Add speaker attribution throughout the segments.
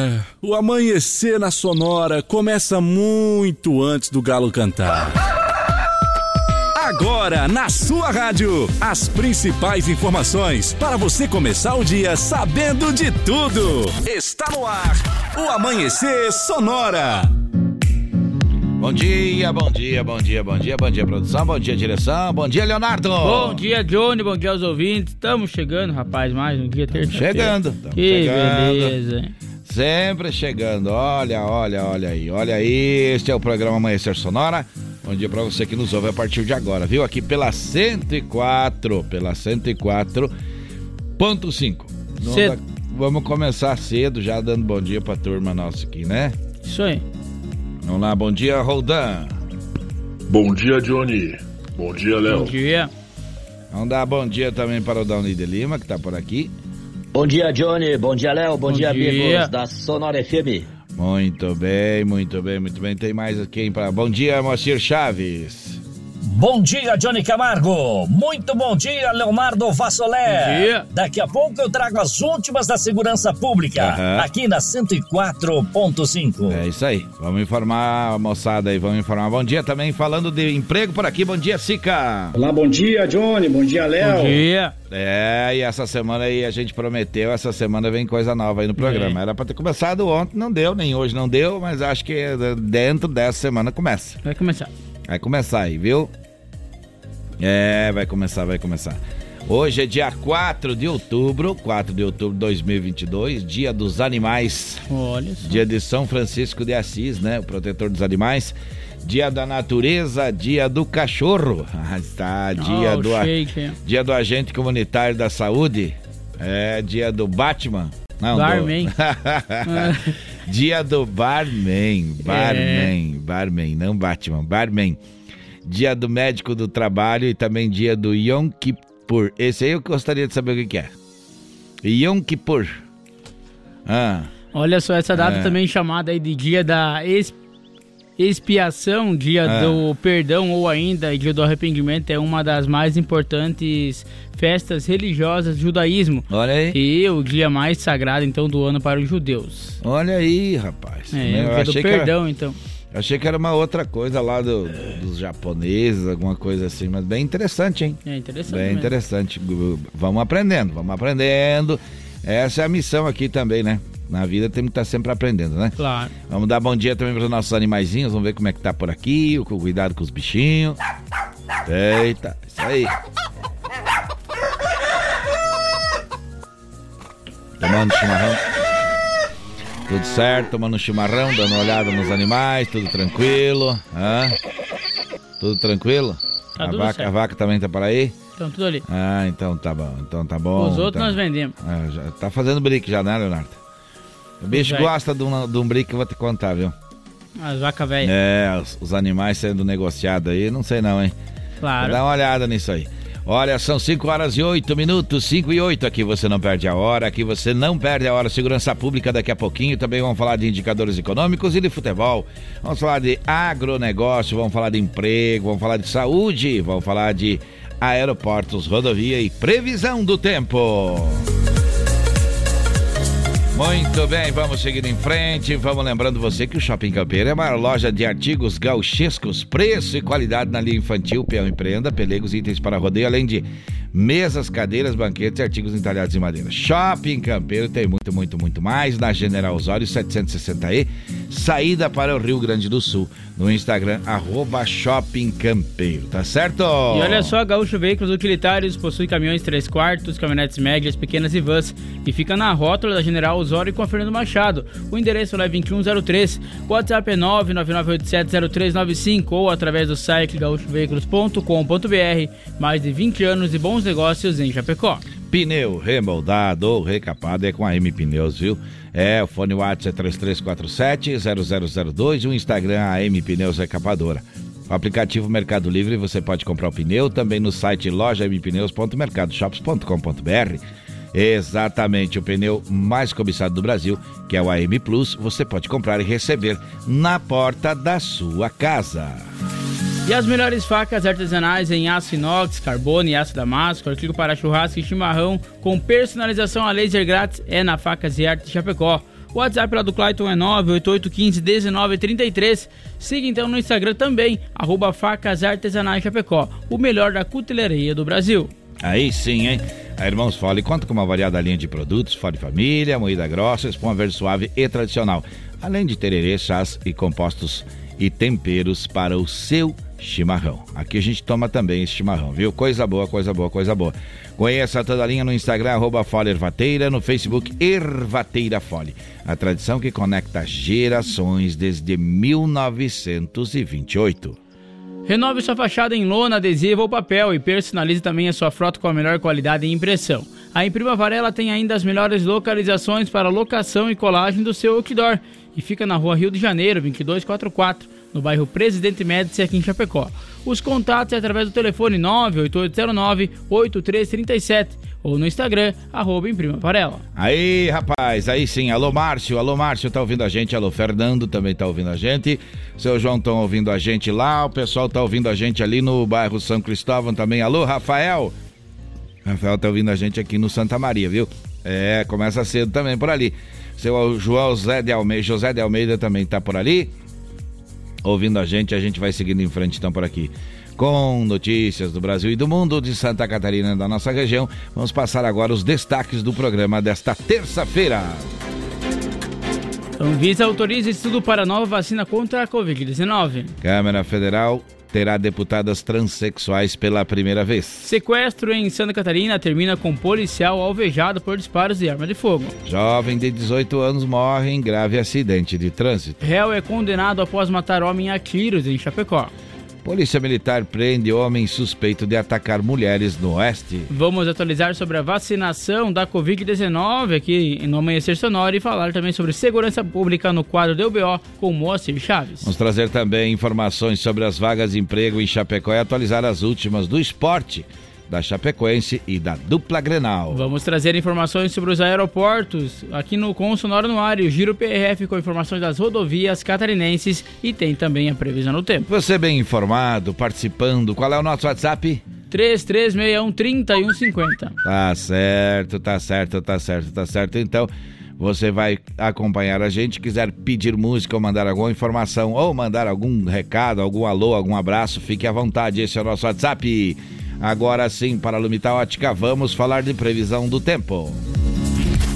Speaker 1: Ah, o amanhecer na Sonora começa muito antes do galo cantar. Agora, na sua rádio, as principais informações para você começar o dia sabendo de tudo. Está no ar, o Amanhecer Sonora.
Speaker 2: Bom dia, bom dia, bom dia, bom dia, bom dia, produção, bom dia, direção, bom dia, Leonardo.
Speaker 3: Bom dia, Johnny, bom dia aos ouvintes. Estamos chegando, rapaz, mais um dia terça-feira.
Speaker 2: Chegando.
Speaker 3: Que
Speaker 2: chegando.
Speaker 3: beleza, hein?
Speaker 2: Sempre chegando. Olha, olha, olha aí, olha aí. Este é o programa Amanhecer Sonora. Bom dia pra você que nos ouve a partir de agora, viu? Aqui pela 104, pela 104.5.
Speaker 3: Cedo.
Speaker 2: Vamos começar cedo, já dando bom dia pra turma nossa aqui, né?
Speaker 3: Isso aí.
Speaker 2: Vamos lá, bom dia, Roldan.
Speaker 4: Bom dia, Johnny. Bom dia,
Speaker 3: Bom
Speaker 4: Léo.
Speaker 3: dia.
Speaker 2: Vamos dar bom dia também para o Downy de Lima, que tá por aqui.
Speaker 5: Bom dia, Johnny. Bom dia, Léo. Bom,
Speaker 3: Bom
Speaker 5: dia,
Speaker 3: dia.
Speaker 5: amigos da Sonora FM.
Speaker 2: Muito bem, muito bem, muito bem. Tem mais aqui para. Bom dia, Moacir Chaves.
Speaker 6: Bom dia, Johnny Camargo. Muito bom dia, Leonardo Vassolé.
Speaker 3: Bom dia.
Speaker 6: Daqui a pouco eu trago as últimas da segurança pública,
Speaker 2: Aham.
Speaker 6: aqui na 104.5.
Speaker 2: É isso aí. Vamos informar a moçada aí, vamos informar. Bom dia também, falando de emprego por aqui. Bom dia, Sica.
Speaker 7: Olá, bom dia, Johnny. Bom dia, Léo.
Speaker 3: Bom dia.
Speaker 2: É, e essa semana aí a gente prometeu, essa semana vem coisa nova aí no programa.
Speaker 3: É.
Speaker 2: Era pra ter começado ontem, não deu, nem hoje não deu, mas acho que dentro dessa semana começa.
Speaker 3: Vai começar.
Speaker 2: Vai começar aí, viu? É, vai começar, vai começar. Hoje é dia 4 de outubro, 4 de outubro de 2022, dia dos animais,
Speaker 3: Olha só.
Speaker 2: dia de São Francisco de Assis, né? O protetor dos animais. Dia da natureza, dia do cachorro. Ah, está, dia
Speaker 3: Ah, o
Speaker 2: do a- dia do agente comunitário da saúde. É, dia do Batman. Não, do-
Speaker 3: Barman.
Speaker 2: Dia do barman,
Speaker 3: É.
Speaker 2: barman, barman, não Batman, barman. Dia do médico do trabalho e também dia do Yom Kippur. Esse aí eu gostaria de saber o que, é. Yom Kippur. Ah,
Speaker 3: Olha só, essa data
Speaker 2: É.
Speaker 3: também chamada de dia da ex- expiação, dia
Speaker 2: É.
Speaker 3: do perdão ou ainda dia do arrependimento é uma das mais importantes festas religiosas do judaísmo.
Speaker 2: olha aí.
Speaker 3: E o dia mais sagrado, então, do ano para os judeus.
Speaker 2: Olha aí, rapaz.
Speaker 3: É,
Speaker 2: eu,
Speaker 3: o dia do
Speaker 2: que era,
Speaker 3: perdão, então.
Speaker 2: Achei que era uma outra coisa lá do- dos japoneses, alguma coisa assim, mas bem interessante, hein?
Speaker 3: É interessante
Speaker 2: Bem
Speaker 3: mesmo.
Speaker 2: interessante. Vamos aprendendo, vamos aprendendo. Essa é a missão aqui também, né? Na vida temos que estar sempre aprendendo, né?
Speaker 3: Claro.
Speaker 2: Vamos dar bom dia também para os nossos animaizinhos. Vamos ver como é que tá por aqui. o Cuidado com os bichinhos. Eita, isso aí. Tomando chimarrão. Tudo certo, tomando um chimarrão, dando uma olhada nos animais, tudo tranquilo. Hã? Tudo tranquilo?
Speaker 3: Tá
Speaker 2: a,
Speaker 3: tudo
Speaker 2: vaca,
Speaker 3: certo.
Speaker 2: a vaca também tá por aí?
Speaker 3: Então, tudo ali.
Speaker 2: Ah, então tá bom, então tá bom.
Speaker 3: Os outros
Speaker 2: então.
Speaker 3: nós vendemos.
Speaker 2: Ah, já tá fazendo brick já, né, Leonardo? O bicho
Speaker 3: Vai.
Speaker 2: gosta de um, de um brick que eu vou te contar, viu?
Speaker 3: As vacas velhas.
Speaker 2: É, os, os animais sendo negociados aí, não sei não, hein?
Speaker 3: Claro.
Speaker 2: Dá uma olhada nisso aí. Olha, são 5 horas e 8 minutos, 5 e 8. Aqui você não perde a hora, aqui você não perde a hora. Segurança pública daqui a pouquinho. Também vamos falar de indicadores econômicos e de futebol. Vamos falar de agronegócio, vamos falar de emprego, vamos falar de saúde, vamos falar de aeroportos, rodovia e previsão do tempo. Muito bem, vamos seguir em frente. Vamos lembrando você que o Shopping Campeiro é a maior loja de artigos gauchescos, preço e qualidade na linha infantil, peão e prenda, pelegos, itens para rodeio, além de mesas, cadeiras, banquetes e artigos entalhados em madeira. Shopping Campeiro tem muito, muito, muito mais na General Osório 760E, saída para o Rio Grande do Sul, no Instagram, arroba Shopping Campeiro, tá certo?
Speaker 3: E olha só, Gaúcho Veículos Utilitários possui caminhões 3 quartos, caminhonetes médias, pequenas e vans e fica na rótula da General Osório com a Fernando Machado. O endereço é 2103, o WhatsApp é 999870395 ou através do site gaúchoveículos.com.br. Mais de 20 anos de bons negócios em Chapecó.
Speaker 2: Pneu remoldado ou recapado é com a M Pneus, viu? É, o fone WhatsApp é 3347-0002 e o Instagram a M Pneus Recapadora. O aplicativo Mercado Livre você pode comprar o pneu também no site lojampneus.mercadoshops.com.br. Exatamente, o pneu mais cobiçado do Brasil, que é o AM Plus, você pode comprar e receber na porta da sua casa.
Speaker 3: E as melhores facas artesanais em aço inox, carbono e aço damasco, artigo para churrasco e chimarrão, com personalização a laser grátis, é na Facas e Arte Chapecó. O WhatsApp lá do Clayton é 988151933. Siga então no Instagram também, arroba Facas Artesanais Chapecó, o melhor da cutelaria do Brasil.
Speaker 2: Aí sim, hein? A Irmãos Fole conta com uma variada linha de produtos, Fole Família, moída grossa, espuma verde suave e tradicional, além de tererê, chás e compostos e temperos para o seu chimarrão. Aqui a gente toma também esse chimarrão, viu? Coisa boa, coisa boa, coisa boa. Conheça toda a linha no Instagram, arroba Fole Ervateira, no Facebook Ervateira Fole. A tradição que conecta gerações desde 1928.
Speaker 3: Renove sua fachada em lona, adesivo ou papel e personalize também a sua frota com a melhor qualidade e impressão. A Imprima Varela tem ainda as melhores localizações para locação e colagem do seu outdoor e fica na rua Rio de Janeiro, 2244, no bairro Presidente Médici, aqui em Chapecó. Os contatos é através do telefone 98809-8337 ou no Instagram, arroba Imprima.
Speaker 2: Aí, rapaz, aí sim. Alô, Márcio. Alô, Márcio, tá ouvindo a gente. Alô, Fernando também tá ouvindo a gente. Seu João estão ouvindo a gente lá. O pessoal tá ouvindo a gente ali no bairro São Cristóvão também. Alô, Rafael. Rafael tá ouvindo a gente aqui no Santa Maria, viu? É, começa cedo também por ali. Seu João José de Almeida, José de Almeida também tá por ali. Ouvindo a gente, a gente vai seguindo em frente então por aqui com notícias do Brasil e do mundo, de Santa Catarina da nossa região. Vamos passar agora os destaques do programa desta terça-feira.
Speaker 3: Anvisa autoriza estudo para nova vacina contra a Covid-19.
Speaker 2: Câmara Federal terá deputadas transexuais pela primeira vez.
Speaker 3: Sequestro em Santa Catarina termina com policial alvejado por disparos de arma de fogo.
Speaker 2: Jovem de 18 anos morre em grave acidente de trânsito.
Speaker 3: Réu é condenado após matar homem a tiros em Chapecó.
Speaker 2: Polícia Militar prende homem suspeito de atacar mulheres no Oeste.
Speaker 3: Vamos atualizar sobre a vacinação da Covid-19 aqui no Amanhecer Sonora e falar também sobre segurança pública no quadro do UBO com Moacir Chaves.
Speaker 2: Vamos trazer também informações sobre as vagas de emprego em Chapecó e atualizar as últimas do esporte da Chapecoense e da dupla Grenal.
Speaker 3: Vamos trazer informações sobre os aeroportos aqui no Com Sonora no Ar, o Giro PRF com informações das rodovias catarinenses e tem também a previsão do tempo.
Speaker 2: Você bem informado, participando, qual é o nosso WhatsApp?
Speaker 3: 3361 3150.
Speaker 2: Tá certo, tá certo, tá certo, tá certo. Então, você vai acompanhar a gente, quiser pedir música ou mandar alguma informação ou mandar algum recado, algum alô, algum abraço, fique à vontade. Esse é o nosso WhatsApp. Agora sim, para a Lumita Ótica, vamos falar de previsão do tempo.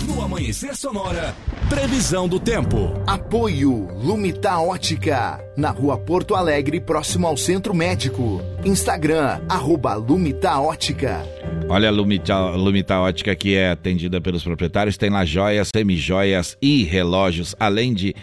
Speaker 1: No Amanhecer Sonora, previsão do tempo.
Speaker 8: Apoio Lumita Ótica, na rua Porto Alegre, próximo ao Centro Médico. Instagram, arroba Lumita Ótica.
Speaker 2: Olha a Lumita, Lumita Ótica que é atendida pelos proprietários, tem lá joias, semijoias e relógios, além de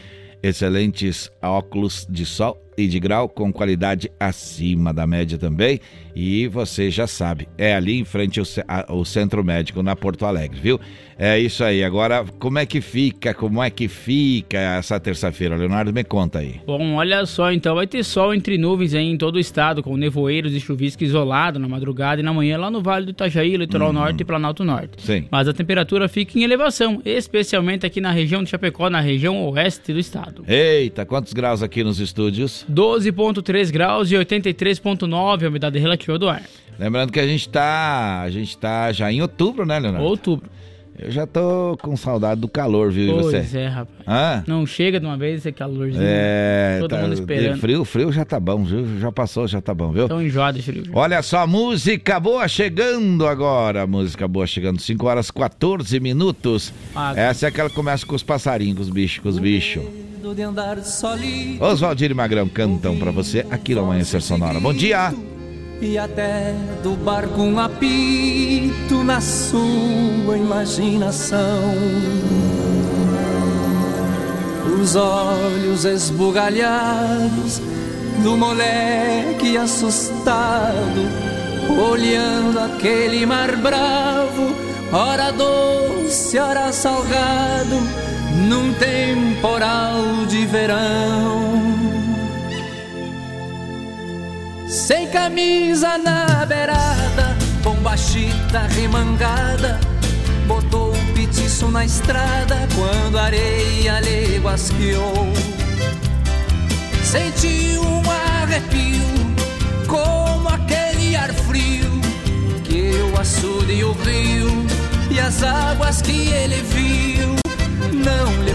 Speaker 2: excelentes óculos de sol e de grau com qualidade acima da média também. E você já sabe, é ali em frente ao, ao, Centro Médico na Porto Alegre, viu? É isso aí. Agora, como é que fica? Como é que fica essa terça-feira? Leonardo, me conta aí.
Speaker 3: Bom, olha só, então vai ter sol entre nuvens aí em todo o estado, com nevoeiros e chuvisco isolado na madrugada e na manhã lá no Vale do Itajaí, Litoral uhum. Norte e Planalto Norte.
Speaker 2: Sim.
Speaker 3: Mas a temperatura fica em elevação, especialmente aqui na região de Chapecó, na região oeste do estado.
Speaker 2: Eita, quantos graus aqui nos estúdios?
Speaker 3: 12,3 graus e 83,9 a umidade relativa do ar.
Speaker 2: Lembrando que a gente tá, a gente tá já em outubro, né, Leonardo?
Speaker 3: Outubro.
Speaker 2: Eu já tô com saudade do calor, viu,
Speaker 3: pois
Speaker 2: você?
Speaker 3: Pois é, rapaz. Hã? Não chega de uma vez esse calorzinho.
Speaker 2: É,
Speaker 3: todo
Speaker 2: tá,
Speaker 3: mundo esperando.
Speaker 2: Frio, frio já tá bom, viu? Já passou, já tá bom, viu?
Speaker 3: Tão enjoado de frio.
Speaker 2: Olha só, música boa chegando agora. Música boa chegando, 5 horas 14 minutos. Ah, Essa é aquela que começa com os passarinhos, com os bichos, com os bichos. Oswaldir e Magrão cantam pra você aqui no Amanhecer Sonora. Bom dia!
Speaker 9: E até do barco um apito na sua imaginação. Os olhos esbugalhados do moleque assustado, olhando aquele mar bravo, ora doce, ora salgado, num temporal de verão. Sem camisa na beirada, bombachita remangada, botou o petiço na estrada quando a areia lhe guasqueou. Senti um arrepio, como aquele ar frio, que o açude o rio, e as águas que ele viu, não lhe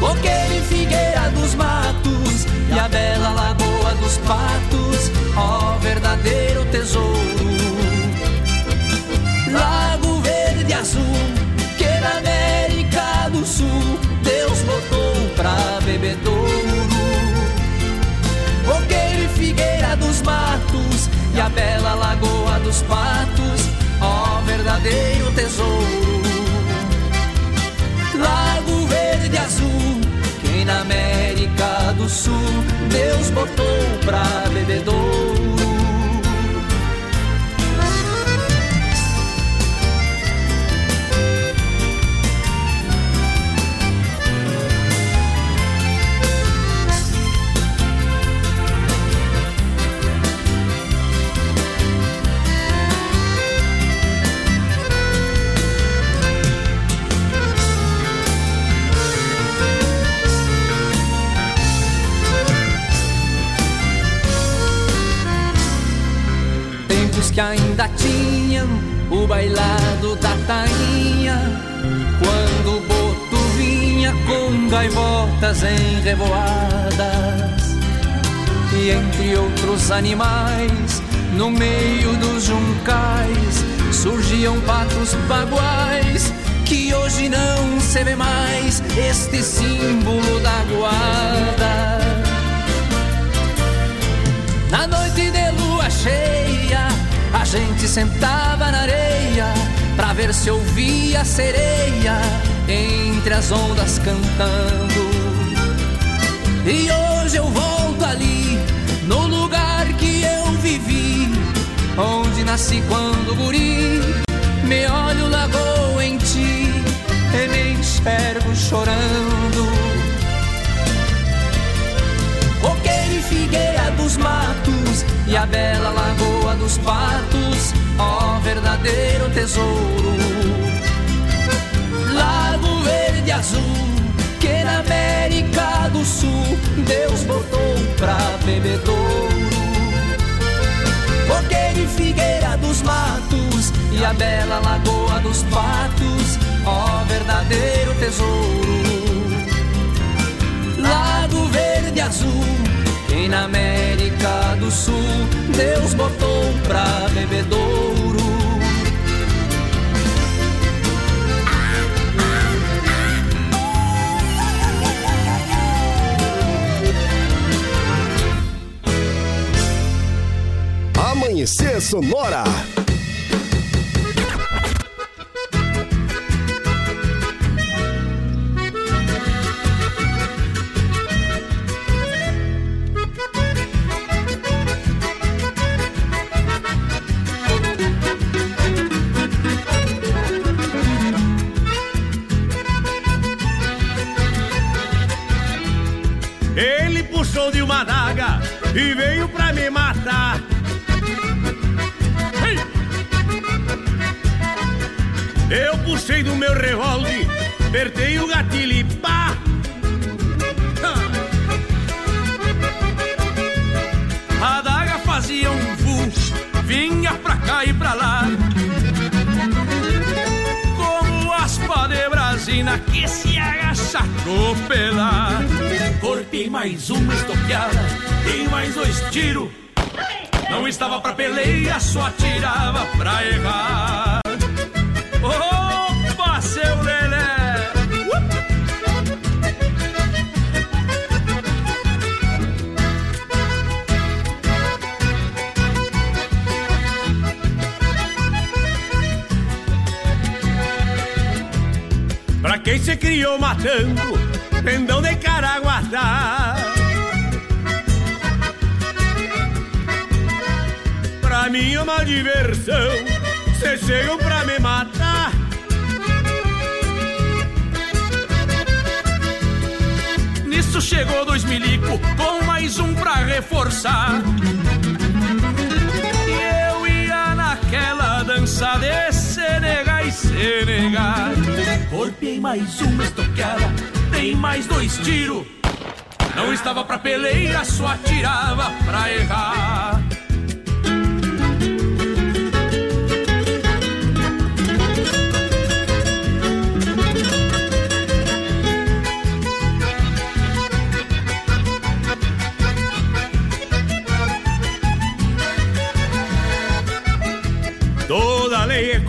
Speaker 9: Coqueiro e figueira dos matos e a bela lagoa dos patos, ó verdadeiro tesouro. Lago verde azul, que na América do Sul Deus botou pra bebedouro. Coqueiro e figueira dos matos e a bela lagoa dos patos, ó verdadeiro tesouro. Na América do Sul Deus botou pra bebedouro. Ainda tinham o bailado da tainha, quando o boto vinha com gaivotas em revoadas. E entre outros animais, no meio dos juncais, surgiam patos baguais, que hoje não se vê mais este símbolo da guarda. Na noite de lua cheia, a gente sentava na areia pra ver se ouvia a sereia entre as ondas cantando. E hoje eu volto ali, no lugar que eu vivi, onde nasci quando guri. Me olho lagoa em ti e me enxergo chorando. Coqueiro e figueira dos matos e a bela lagoa dos patos, ó verdadeiro tesouro. Lago verde azul, que na América do Sul Deus botou pra bebedouro. Coqueiro e figueira dos matos e a bela lagoa dos patos, ó verdadeiro tesouro. Lago verde azul, quem na América do Sul Deus botou pra bebedouro.
Speaker 10: Amanhecer Sonora.
Speaker 11: E veio pra me matar. Ei! Eu puxei do meu revólver, apertei o gatilho e pá! A daga fazia um vu, vinha pra cá e pra lá. Brasina que se agacha a copelar. Cortei mais uma estoqueada, dei mais dois tiros. Não estava pra peleia, só atirava pra errar. Se criou matando, pendão de caraguatá. Pra mim é uma diversão, cê chegam pra me matar. Nisso chegou dois milico com mais um pra reforçar. E eu ia naquela dança de Senegal e Senegal. Corpei mais uma estoqueada, dei mais dois tiros. Não estava pra peleia, só atirava pra errar.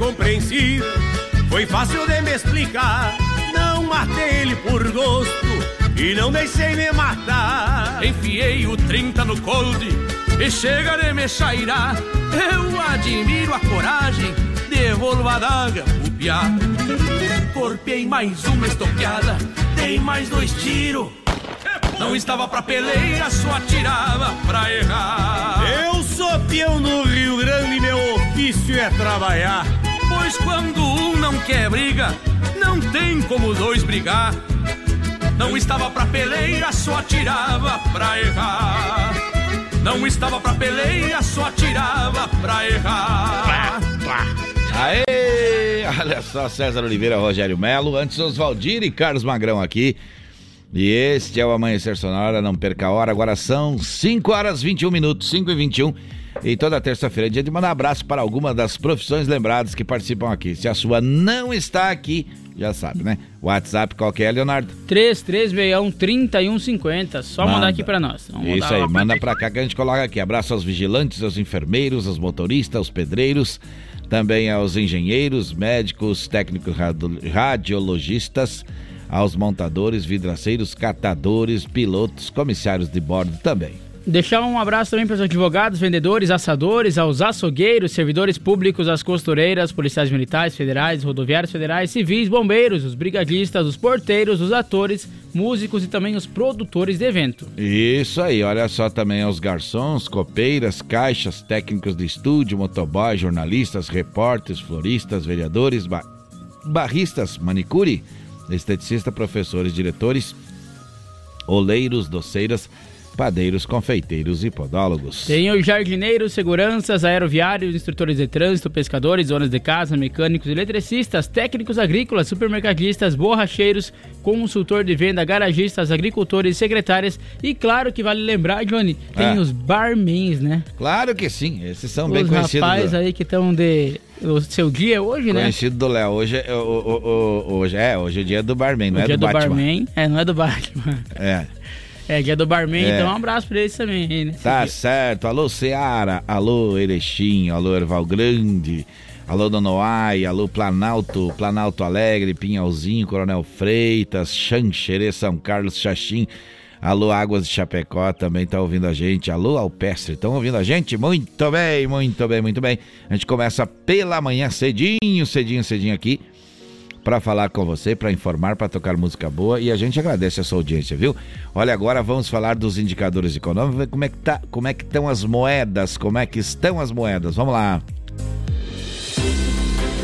Speaker 11: Compreensível, foi fácil de me explicar. Não matei ele por gosto e não deixei me matar. Enfiei o 30 no cold e chega de me chairar. Eu admiro a coragem devolvo a daga pro piá. Corpei mais uma estoqueada, dei mais dois tiros. Não estava pra peleia, só atirava pra errar.
Speaker 12: Eu sou peão no Rio Grande meu ofício é trabalhar.
Speaker 11: Pois quando um não quer briga, não tem como dois brigar. Não estava pra peleia, só atirava pra errar. Não estava pra peleia, só atirava pra errar.
Speaker 2: Aê! Olha só, César Oliveira, Rogério Melo, antes Oswaldir e Carlos Magrão aqui. E este é o Amanhecer Sonora, não perca a hora, agora são 5 horas 21 minutos, 5 e 21. E toda terça-feira é dia de mandar abraço para alguma das profissões lembradas que participam aqui. Se a sua não está aqui, já sabe, né? WhatsApp qual que é, Leonardo?
Speaker 3: 3361-3150. Só
Speaker 2: Manda.
Speaker 3: mandar aqui pra nós. Vamos
Speaker 2: Isso aí, manda pra cá que a gente coloca aqui. Abraço aos vigilantes, aos enfermeiros, aos motoristas, aos pedreiros, também aos engenheiros, médicos, técnicos radiologistas, aos montadores, vidraceiros, catadores, pilotos, comissários de bordo também.
Speaker 3: Deixar um abraço também para os advogados, vendedores, assadores, aos açougueiros, servidores públicos, as costureiras, policiais militares, federais, rodoviários federais, civis, bombeiros, os brigadistas, os porteiros, os atores, músicos e também os produtores de evento.
Speaker 2: Isso aí, olha só também aos garçons, copeiras, caixas, técnicos de estúdio, motoboy, jornalistas, repórteres, floristas, vereadores, ba- barristas, manicure, esteticista, professores, diretores, oleiros, doceiras, padeiros, confeiteiros e podólogos.
Speaker 3: Tem os jardineiros, seguranças, aeroviários, instrutores de trânsito, pescadores, donas de casa, mecânicos, eletricistas, técnicos agrícolas, supermercadistas, borracheiros, consultor de venda, garagistas, agricultores, secretárias e claro que vale lembrar, Johnny, tem
Speaker 2: Ah.
Speaker 3: os barmans, né?
Speaker 2: Claro que sim, esses são bem
Speaker 3: os
Speaker 2: conhecidos.
Speaker 3: rapazes
Speaker 2: do-
Speaker 3: aí que estão de... O seu dia é hoje, né?
Speaker 2: Conhecido do Léo. Hoje, é- o- o- o- hoje, é, hoje é dia do barman, não
Speaker 3: o
Speaker 2: é
Speaker 3: dia
Speaker 2: do,
Speaker 3: do,
Speaker 2: Batman.
Speaker 3: barman. É, não é do Batman.
Speaker 2: É.
Speaker 3: É dia do barman,
Speaker 2: É.
Speaker 3: então um abraço pra eles também, né?
Speaker 2: Tá certo. Alô, Seara. Alô, Erechim. Alô, Erval Grande. Alô, Donoai. Alô, Planalto. Planalto Alegre. Pinhalzinho. Coronel Freitas. Xanxerê, São Carlos, Xaxim. Alô, Águas de Chapecó também tá ouvindo a gente. Alô, Alpestre, estão ouvindo a gente? Muito bem, muito bem, muito bem. A gente começa pela manhã cedinho, cedinho, cedinho aqui para falar com você, para informar, para tocar música boa e a gente agradece a sua audiência, viu? Olha, agora vamos falar dos indicadores econômicos, como é que tá, como é que estão as moedas, como é que estão as moedas. Vamos lá.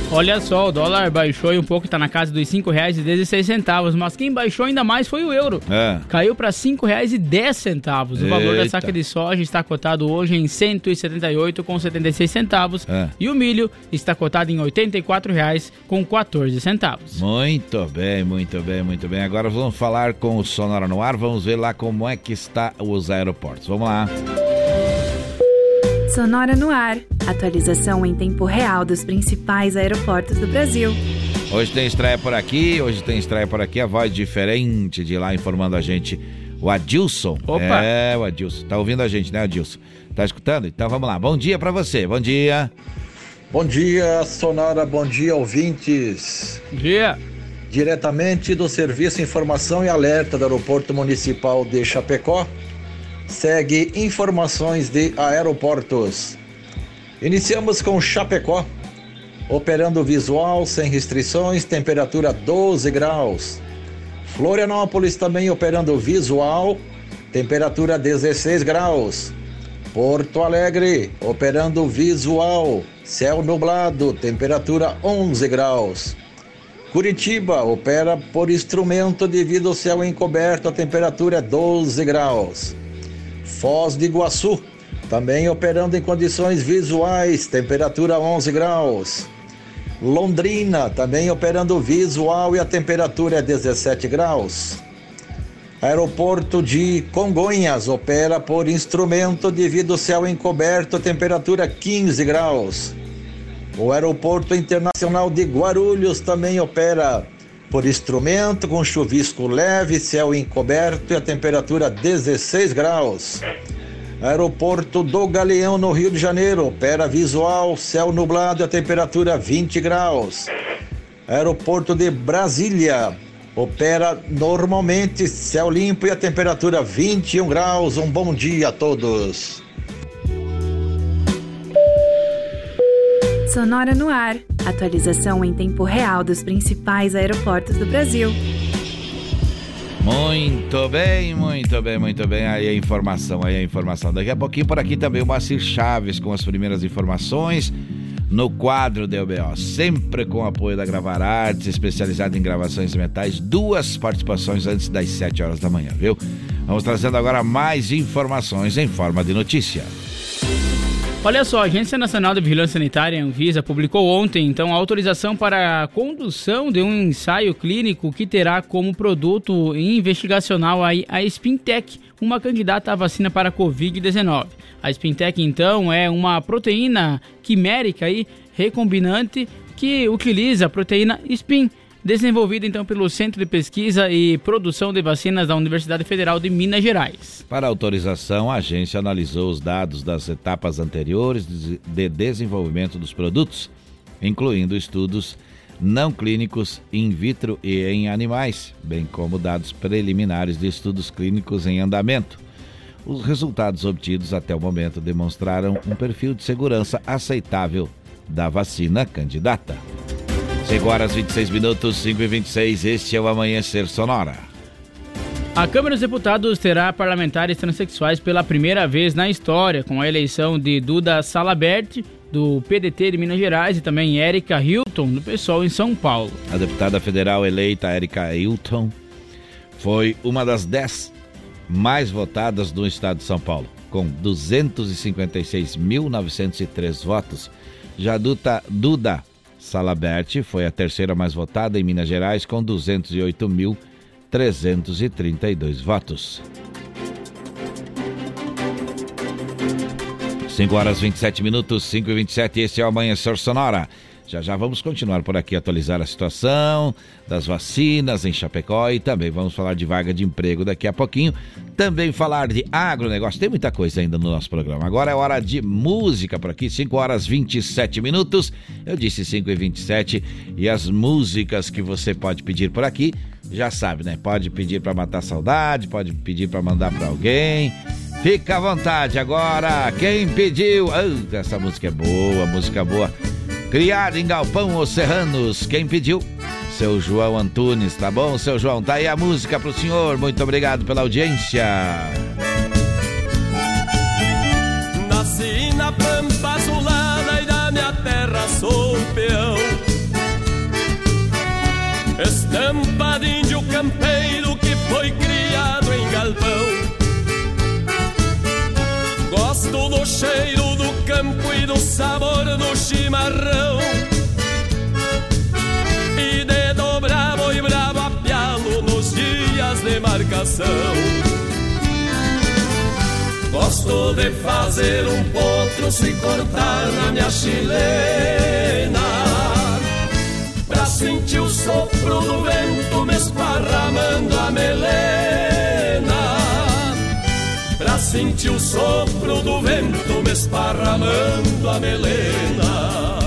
Speaker 3: Olha só, o dólar baixou um pouco, tá na casa dos R$ 5,16, mas quem baixou ainda mais foi o euro.
Speaker 2: É.
Speaker 3: Caiu para R$ 5,10. O valor da
Speaker 2: Eita.
Speaker 3: saca de soja está cotado hoje em R$ 178,76 centavos
Speaker 2: É.
Speaker 3: e o milho está cotado em R$ 84,14 centavos.
Speaker 2: Muito bem, muito bem, muito bem. Agora vamos falar com o Sonora no ar, vamos ver lá como é que está os aeroportos. Vamos lá.
Speaker 13: Sonora no ar. Atualização em tempo real dos principais aeroportos do Brasil.
Speaker 2: Hoje tem estreia por aqui, hoje tem estreia por aqui, a voz diferente de lá informando a gente, o Adilson.
Speaker 3: Opa!
Speaker 2: É, o Adilson. Tá ouvindo a gente, né, Adilson? Tá escutando? Então vamos lá. Bom dia pra você, bom dia.
Speaker 14: Bom dia, Sonora, bom dia, ouvintes.
Speaker 3: Bom dia.
Speaker 14: Diretamente do Serviço Informação e Alerta do Aeroporto Municipal de Chapecó, segue informações de aeroportos. Iniciamos com Chapecó, operando visual sem restrições, temperatura 12 graus. Florianópolis também operando visual, temperatura 16 graus. Porto Alegre, operando visual, céu nublado, temperatura 11 graus. Curitiba opera por instrumento devido ao céu encoberto, a temperatura é 12 graus. Foz de Iguaçu, também operando em condições visuais, temperatura 11 graus. Londrina, também operando visual e a temperatura é 17 graus. Aeroporto de Congonhas opera por instrumento devido ao céu encoberto, temperatura 15 graus. O Aeroporto Internacional de Guarulhos também opera por instrumento com chuvisco leve, céu encoberto e a temperatura 16 graus. Aeroporto do Galeão, no Rio de Janeiro, opera visual, céu nublado e a temperatura 20 graus. Aeroporto de Brasília, opera normalmente, céu limpo e a temperatura 21 graus. Um bom dia a todos.
Speaker 13: Sonora no ar. Atualização em tempo real dos principais aeroportos do Brasil.
Speaker 2: Muito bem, muito bem, muito bem. Aí a informação, aí a informação. Daqui a pouquinho por aqui também o Macir Chaves com as primeiras informações no quadro do UBO, sempre com apoio da Gravar Artes, especializada em gravações de metais, duas participações antes das 7 horas da manhã, viu? Vamos trazendo agora mais informações em forma de notícia.
Speaker 3: Olha só, a Agência Nacional de Vigilância Sanitária, Anvisa, publicou ontem então a autorização para a condução de um ensaio clínico que terá como produto investigacional a, a Spintec, uma candidata à vacina para a Covid-19. A Spintec, então, é uma proteína quimérica e recombinante que utiliza a proteína Spin desenvolvida então pelo Centro de Pesquisa e Produção de Vacinas da Universidade Federal de Minas Gerais.
Speaker 2: Para autorização, a agência analisou os dados das etapas anteriores de desenvolvimento dos produtos, incluindo estudos não clínicos in vitro e em animais, bem como dados preliminares de estudos clínicos em andamento. Os resultados obtidos até o momento demonstraram um perfil de segurança aceitável da vacina candidata. 5 horas 26 minutos, 5 e 26, este é o Amanhecer Sonora.
Speaker 3: A Câmara dos Deputados terá parlamentares transexuais pela primeira vez na história, com a eleição de Duda Salabert, do PDT de Minas Gerais, e também Érica Hilton, do PSOL em São Paulo.
Speaker 2: A deputada federal eleita Érica Hilton foi uma das dez mais votadas do estado de São Paulo, com 256.903 votos. Já Duda, Duda Salabert foi a terceira mais votada em Minas Gerais, com 208.332 votos. 5 horas 27 minutos, 5 e 27, esse é o Amanhecer Sonora. Já já vamos continuar por aqui, atualizar a situação das vacinas em Chapecó e também vamos falar de vaga de emprego daqui a pouquinho. Também falar de agronegócio. Tem muita coisa ainda no nosso programa. Agora é hora de música por aqui, 5 horas 27 minutos. Eu disse 5 e 27 e as músicas que você pode pedir por aqui, já sabe, né? Pode pedir para matar saudade, pode pedir para mandar para alguém. Fica à vontade agora. Quem pediu? Oh, essa música é boa, música boa. Criado em Galpão Os Serranos. Quem pediu? Seu João Antunes, tá bom, seu João? Tá aí a música pro senhor. Muito obrigado pela audiência.
Speaker 15: Nasci na pampa azulada e da minha terra sou peão. Estampa de índio campeiro que foi criado em galpão. Gosto do cheiro do campo e do sabor do chimarrão. E de dobrar boi bravo a pialo nos dias de marcação. Gosto de fazer um potro se cortar na minha chilena. Pra sentir o sopro do vento me esparramando a melena. Pra sentir o sopro do vento me esparramando a melena.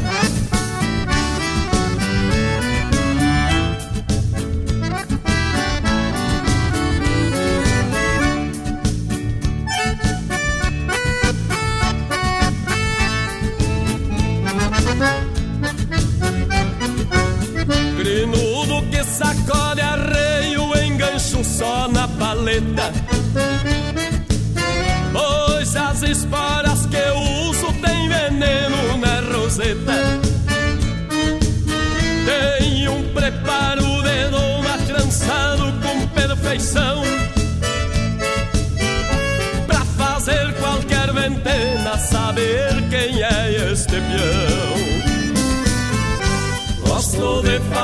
Speaker 15: Colhe é arreio, engancho só na paleta. Pois as esporas que eu uso têm veneno na roseta. Tem um preparo de doma trançado com perfeição.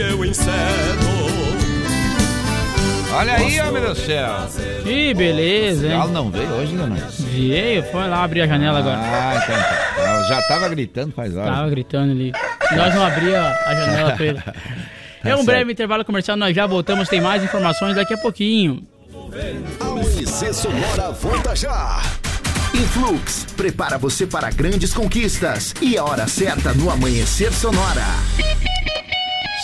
Speaker 15: eu encerro
Speaker 2: Olha aí, homem do céu.
Speaker 3: Que beleza, hein?
Speaker 2: Ela não veio hoje, Leonardo?
Speaker 3: Veio, foi lá abrir a janela agora.
Speaker 2: Ah, então tá. Já tava gritando faz horas.
Speaker 3: Tava gritando ali. Nós não abria a janela pra ele. É um breve intervalo comercial, nós já voltamos, tem mais informações daqui a pouquinho.
Speaker 10: Amanhecer Sonora volta já.
Speaker 8: Influx prepara você para grandes conquistas e a hora certa no Amanhecer Sonora.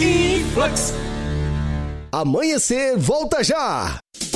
Speaker 10: Influx. Amanhecer volta já.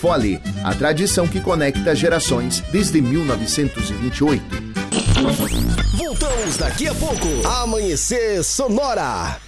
Speaker 8: Fole, a tradição que conecta gerações desde 1928.
Speaker 10: Voltamos daqui a pouco. Amanhecer Sonora.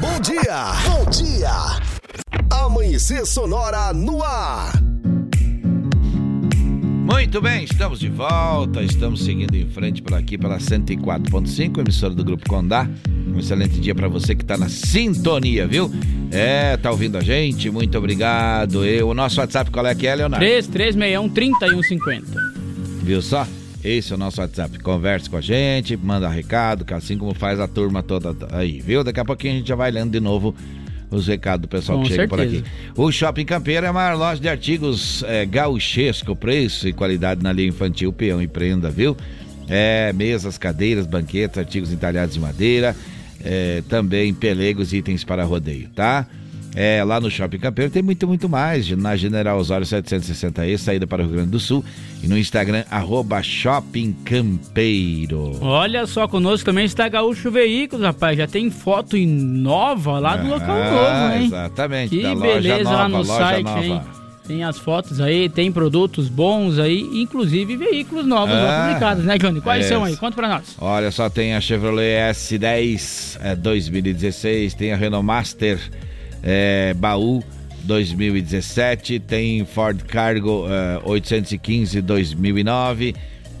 Speaker 10: Bom dia, bom dia. Amanhecer Sonora no ar.
Speaker 2: Muito bem, estamos de volta, estamos seguindo em frente por aqui pela 104.5, emissora do Grupo Condá. Um excelente dia para você que está na sintonia, viu? É, tá ouvindo a gente? Muito obrigado. E o nosso WhatsApp qual é que é, Leonardo?
Speaker 3: 3361 3150.
Speaker 2: Viu só? Esse é o nosso WhatsApp. Converse com a gente, manda recado, que assim como faz a turma toda aí, viu? Daqui a pouquinho a gente já vai lendo de novo os recados do pessoal
Speaker 3: Com
Speaker 2: que chega
Speaker 3: certeza.
Speaker 2: por aqui. O Shopping Campeiro é a maior loja de artigos é, gauchesco, preço e qualidade na linha infantil, peão e prenda, viu? É, mesas, cadeiras, banquetes, artigos entalhados de madeira, é, também pelegos e itens para rodeio, tá? É, lá no Shopping Campeiro tem muito, muito mais. Na General Osório 760E, saída para o Rio Grande do Sul. E no Instagram, arroba Shopping Campeiro.
Speaker 3: Olha só, conosco também está Gaúcho Veículos, rapaz. Já tem foto nova lá do local
Speaker 2: Ah,
Speaker 3: novo, hein?
Speaker 2: Exatamente,
Speaker 3: Que beleza
Speaker 2: nova,
Speaker 3: lá no site,
Speaker 2: nova.
Speaker 3: hein? Tem as fotos aí, tem produtos bons aí, inclusive veículos novos
Speaker 2: Ah,
Speaker 3: publicados, né, Johnny? Quais
Speaker 2: é.
Speaker 3: são aí? Conta pra nós.
Speaker 2: Olha só, tem a Chevrolet S10 é, 2016, tem a Renault Master é, Baú 2017, tem Ford Cargo é, 815 2009,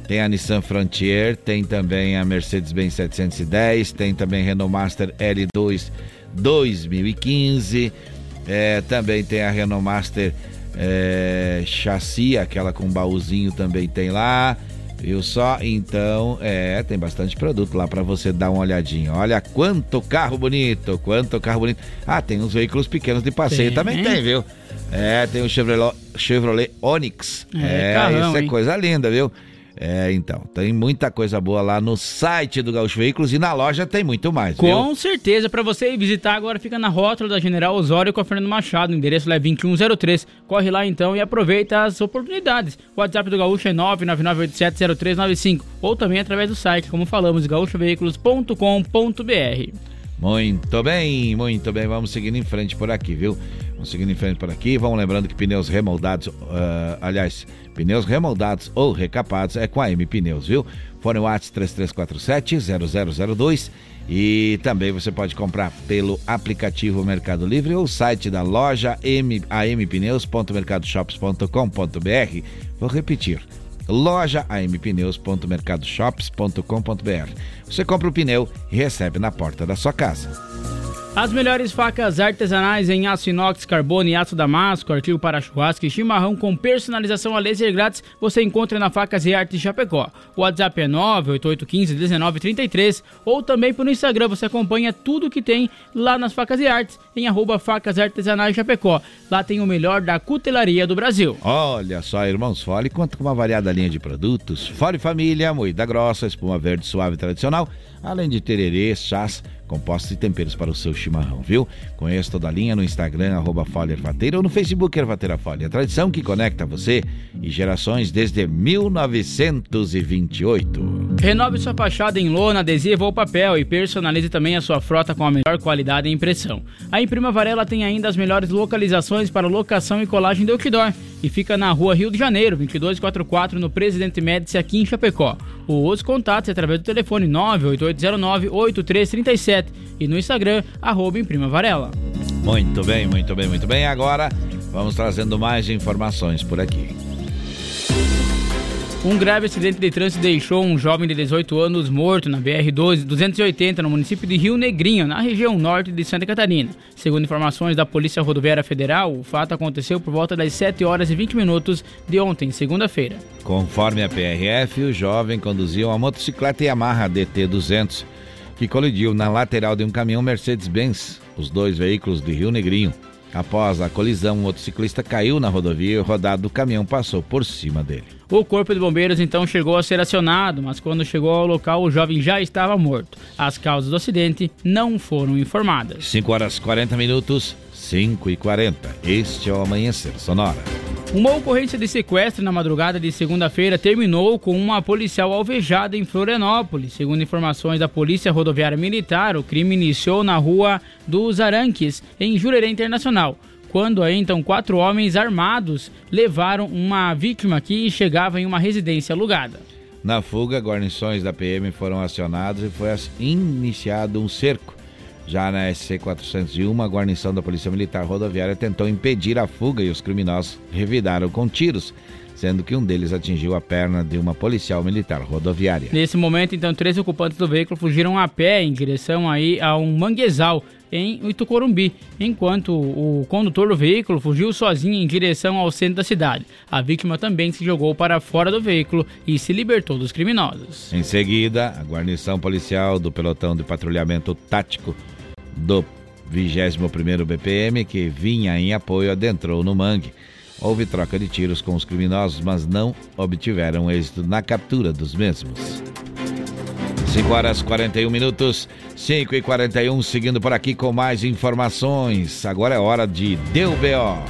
Speaker 2: tem a Nissan Frontier, tem também a Mercedes-Benz 710, tem também Renault Master L2 2015, é, também tem a Renault Master é, chassi, aquela com baúzinho também tem lá. Viu só? Então, é, tem bastante produto lá para você dar uma olhadinha. Olha quanto carro bonito, quanto carro bonito. Ah, tem uns veículos pequenos de passeio
Speaker 3: Tem.
Speaker 2: também tem, viu? É, tem o Chevrolet, Chevrolet Onix.
Speaker 3: É,
Speaker 2: É,
Speaker 3: carrão,
Speaker 2: isso é
Speaker 3: hein?
Speaker 2: coisa linda, viu? É, então, tem muita coisa boa lá no site do Gaúcho Veículos e na loja tem muito mais, viu?
Speaker 3: Com certeza, para você ir visitar agora fica na rótula da General Osório com a Fernando Machado, o endereço é 2103. Corre lá então e aproveita as oportunidades. O WhatsApp do Gaúcho é 999870395 ou também através do site, como falamos, gaúchoveículos.com.br.
Speaker 2: Muito bem, muito bem. Vamos seguindo em frente por aqui, viu? Vamos seguindo em frente por aqui. Vamos lembrando que pneus remoldados, ah, aliás, pneus remoldados ou recapados é com a M Pneus, viu? Fone Whats 3347-0002 e também você pode comprar pelo aplicativo Mercado Livre ou site da loja ampneus.mercadoshops.com.br. Vou repetir loja ampneus.mercadoshops.com.br. Você compra o pneu e recebe na porta da sua casa.
Speaker 3: As melhores facas artesanais em aço inox, carbono e aço damasco, artigo para churrasco e chimarrão com personalização a laser grátis, você encontra na Facas e Artes Chapecó. O WhatsApp é 988151933 ou também pelo Instagram você acompanha tudo que tem lá nas Facas e Artes em arroba Facas Artesanais Chapecó. Lá tem o melhor da cutelaria do Brasil.
Speaker 2: Olha só, irmãos Fole conta com uma variada linha de produtos. Fole Família, moída grossa, espuma verde suave tradicional, além de tererê, chás, compostos e temperos para o seu chimarrão, viu? Conheça toda a linha no Instagram, arroba Ervateira ou no Facebook Ervateira Fole. A tradição que conecta você e gerações desde 1928.
Speaker 3: Renove sua fachada em lona, adesivo ou papel e personalize também a sua frota com a melhor qualidade e impressão. A Imprima Varela tem ainda as melhores localizações para locação e colagem de outdoor e fica na rua Rio de Janeiro, 2244, no Presidente Médici, aqui em Chapecó. Os contatos é através do telefone 98809-8337 e no Instagram, arroba Imprima Varela.
Speaker 2: Muito bem, muito bem, muito bem. Agora vamos trazendo mais informações por aqui.
Speaker 3: Um grave acidente de trânsito deixou um jovem de 18 anos morto na BR-280 no município de Rio Negrinho, na região norte de Santa Catarina. Segundo informações da Polícia Rodoviária Federal, o fato aconteceu por volta das 7 horas e 20 minutos de ontem, segunda-feira.
Speaker 2: Conforme a PRF, o jovem conduzia uma motocicleta Yamaha DT200 que colidiu na lateral de um caminhão Mercedes-Benz, os dois veículos de Rio Negrinho. Após a colisão, o motociclista caiu na rodovia e o rodado do caminhão passou por cima dele.
Speaker 3: O corpo de bombeiros então chegou a ser acionado, mas quando chegou ao local o jovem já estava morto. As causas do acidente não foram informadas.
Speaker 2: 5 horas 40 minutos, 5 e 40. Este é o Amanhecer Sonora.
Speaker 3: Uma ocorrência de sequestro na madrugada de segunda-feira terminou com uma policial alvejada em Florianópolis. Segundo informações da Polícia Rodoviária Militar, o crime iniciou na rua dos Aranques, em Jurerê Internacional. Quando aí, então quatro homens armados levaram uma vítima que chegava em uma residência alugada.
Speaker 2: Na fuga, guarnições da PM foram acionados e foi iniciado um cerco Já na SC-401, a guarnição da Polícia Militar Rodoviária tentou impedir a fuga e os criminosos revidaram com tiros, sendo que um deles atingiu a perna de uma policial militar rodoviária.
Speaker 3: Nesse momento, então, três ocupantes do veículo fugiram a pé em direção aí a um manguezal em Itucorumbi, enquanto o condutor do veículo fugiu sozinho em direção ao centro da cidade. A vítima também se jogou para fora do veículo e se libertou dos criminosos.
Speaker 2: Em seguida, a guarnição policial do pelotão de patrulhamento tático do 21º BPM, que vinha em apoio, adentrou no mangue. Houve troca de tiros com os criminosos, mas não obtiveram êxito na captura dos mesmos. 5 horas 41 minutos, 5 e 41, seguindo por aqui com mais informações. Agora é hora de Deu BO.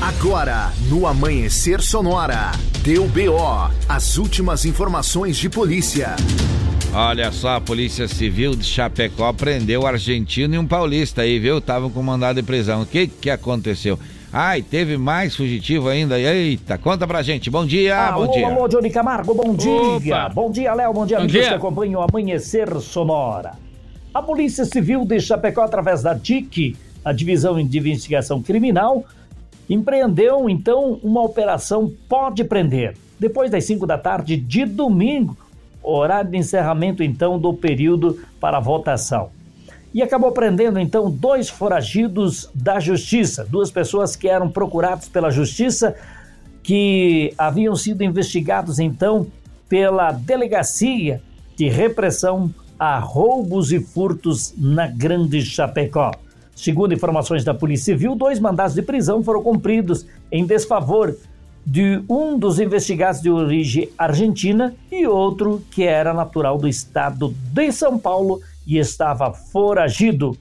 Speaker 8: Agora, no Amanhecer Sonora, Deu BO, as últimas informações de polícia.
Speaker 2: Olha só, a Polícia Civil de Chapecó prendeu um argentino e um paulista aí, viu? Estavam com mandado de prisão. O que que aconteceu? Ai, teve mais fugitivo ainda. Eita, conta pra gente. Bom dia,
Speaker 6: Ah,
Speaker 2: bom
Speaker 6: alô,
Speaker 2: dia.
Speaker 6: alô, Johnny Camargo, bom dia.
Speaker 3: Opa.
Speaker 6: Bom dia, Léo, bom dia,
Speaker 3: Bom
Speaker 6: amigos
Speaker 3: dia.
Speaker 6: que acompanham o Amanhecer Sonora. A Polícia Civil de Chapecó, através da DIC, a Divisão de Investigação Criminal, empreendeu, então, uma operação Pode Prender. Depois das 5 da tarde de domingo, horário de encerramento, então, do período para votação e acabou prendendo então dois foragidos da justiça, duas pessoas que eram procuradas pela justiça, que haviam sido investigados então pela delegacia de repressão a roubos e furtos na Grande Chapecó. Segundo informações da Polícia Civil, dois mandados de prisão foram cumpridos em desfavor de um dos investigados de origem argentina e outro que era natural do estado de São Paulo e estava foragido.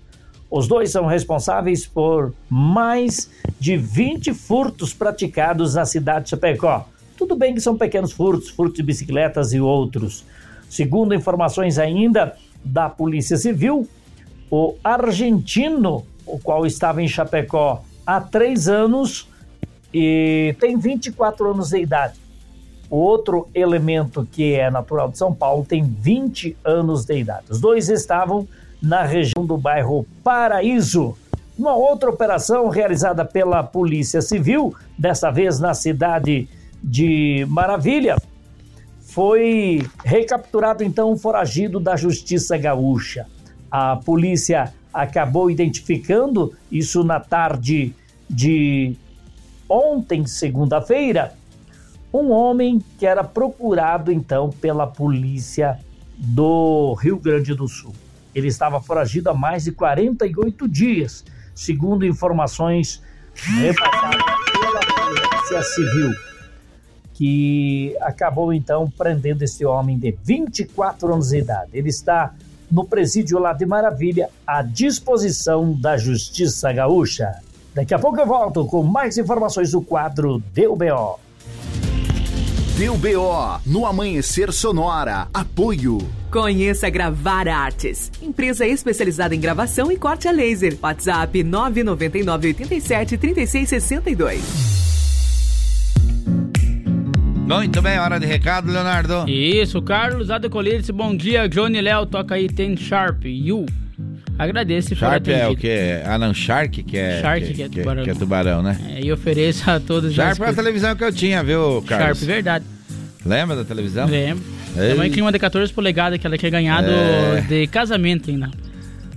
Speaker 6: Os dois são responsáveis por mais de 20 furtos praticados na cidade de Chapecó. Tudo bem que são pequenos furtos, furtos de bicicletas e outros. Segundo informações ainda da Polícia Civil, o argentino, o qual estava em Chapecó há três anos e tem 24 anos de idade. O outro elemento que é natural de São Paulo tem 20 anos de idade. Os dois estavam na região do bairro Paraíso. Uma outra operação realizada pela Polícia Civil, dessa vez na cidade de Maravilha, foi recapturado então um foragido da Justiça Gaúcha. A polícia acabou identificando isso na tarde de ontem, segunda-feira, um homem que era procurado então pela polícia do Rio Grande do Sul. Ele estava foragido há mais de 48 dias, segundo informações repassadas pela Polícia Civil, que acabou então prendendo esse homem de 24 anos de idade. Ele está no presídio lá de Maravilha, à disposição da Justiça Gaúcha. Daqui a pouco eu volto com mais informações do quadro Deu BO.
Speaker 8: Deu BO no Amanhecer Sonora. Apoio.
Speaker 16: Conheça Gravar Artes, empresa especializada em gravação e corte a laser. WhatsApp 999 87 36 62.
Speaker 2: Muito bem, hora de recado, Leonardo.
Speaker 3: Isso, Carlos Adecolher disse bom dia, Johnny Léo, toca aí Ten Sharp, You. Agradeço for
Speaker 2: Sharp é o que? Ah, não, Shark que é,
Speaker 3: Shark que é tubarão.
Speaker 2: que é tubarão, né?
Speaker 3: É, e ofereço a todos
Speaker 2: Sharp
Speaker 3: as
Speaker 2: é a televisão que eu tinha, viu, Carlos?
Speaker 3: Sharp, verdade.
Speaker 2: Lembra da televisão?
Speaker 3: Lembro.
Speaker 2: Ei.
Speaker 3: Também tinha uma de 14 polegadas que ela tinha ganhado
Speaker 2: É.
Speaker 3: de casamento ainda.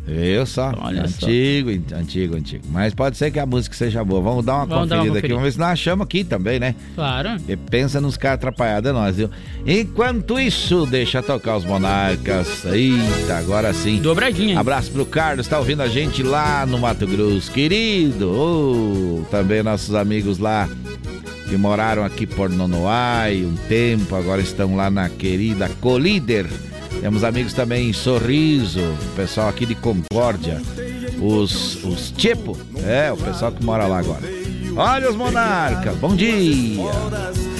Speaker 2: Eu só.
Speaker 3: Olha só.
Speaker 2: antigo, antigo, antigo. Mas pode ser que a música seja boa. Vamos dar uma
Speaker 3: Vamos dar
Speaker 2: conferida
Speaker 3: uma
Speaker 2: aqui.
Speaker 3: conferida.
Speaker 2: Vamos ver se nós achamos aqui também, né?
Speaker 3: Claro.
Speaker 2: E pensa nos caras atrapalhados, é nós, viu? Enquanto isso, deixa tocar os monarcas. Eita, agora sim.
Speaker 3: Dobradinha.
Speaker 2: Abraço pro Carlos, tá ouvindo a gente lá no Mato Grosso, querido. Oh, também nossos amigos lá que moraram aqui por Nonoai um tempo, agora estão lá na querida Colíder. Temos amigos também em Sorriso, o pessoal aqui de Concórdia, os, os Tipo, é, o pessoal que mora lá agora. Olha os monarcas, bom dia!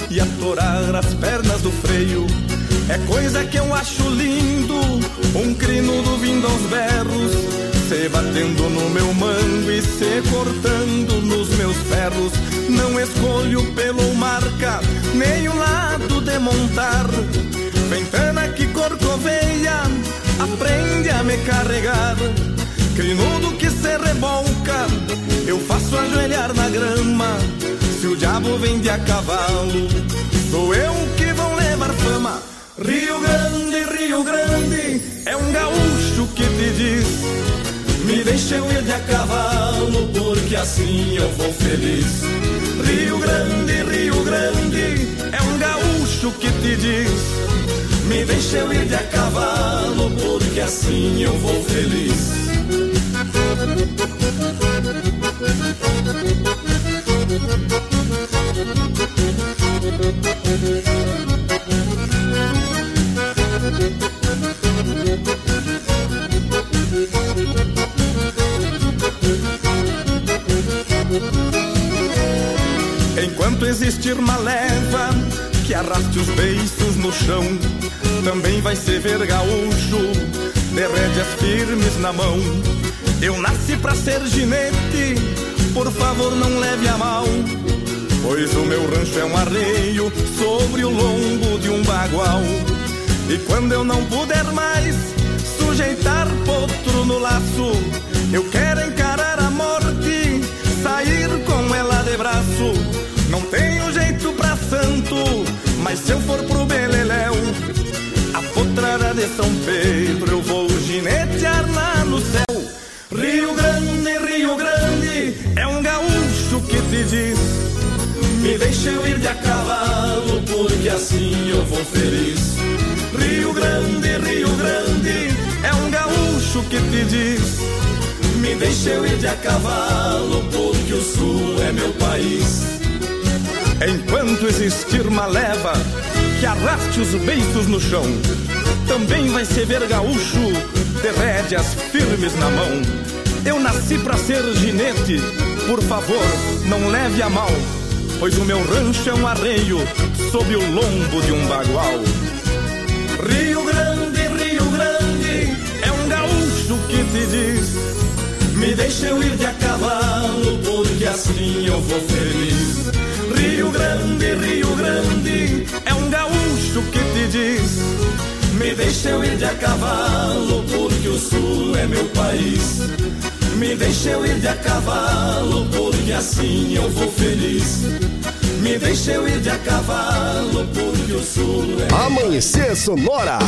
Speaker 15: e atorar as pernas do freio. É coisa que eu acho lindo, um crinudo vindo aos berros, se batendo no meu mango e se cortando nos meus ferros. Não escolho pelo marca, nem o lado de montar. Ventana que corcoveia, aprende a me carregar. Crinudo que se rebolca, eu faço ajoelhar na grama. Se o diabo vem a cavalo, sou eu que vou levar fama. Rio Grande, Rio Grande, é um gaúcho que te diz: Me deixa eu ir de a cavalo, porque assim eu vou feliz. Rio Grande, Rio Grande, é um gaúcho que te diz: Me deixa eu ir de a cavalo, porque assim eu vou feliz. Enquanto existir uma leva que arraste os beiços no chão, também vai ser ver gaúcho de rédeas firmes na mão. Eu nasci pra ser ginete, por favor não leve a mal. Pois o meu rancho é um arreio sobre o lombo de um bagual. E quando eu não puder mais sujeitar potro no laço, eu quero encarar a morte, sair com ela de braço. Não tenho jeito pra santo, mas se eu for pro Beleléu, a potrada de São Pedro eu vou ginetear lá no céu. Rio Grande, Rio Grande, é um gaúcho que te diz: Me deixa eu ir de a cavalo, porque assim eu vou feliz. Rio Grande, Rio Grande, é um gaúcho que te diz: Me deixa eu ir de a cavalo, porque o sul é meu país. Enquanto existir uma leva que arraste os beiços no chão, também vai ser ver gaúcho de rédeas firmes na mão. Eu nasci pra ser ginete, por favor, não leve a mal, pois o meu rancho é um arreio sob o lombo de um bagual. Rio Grande, Rio Grande, é um gaúcho que te diz: Me deixa eu ir de a cavalo, porque assim eu vou feliz. Rio Grande, Rio Grande, gaúcho que te diz: Me deixa eu ir de a cavalo, porque o sul é meu país. Me deixa eu ir de a cavalo, porque assim eu vou feliz. Me deixa eu ir de a cavalo, porque o sul é.
Speaker 10: Amanhecer Sonora.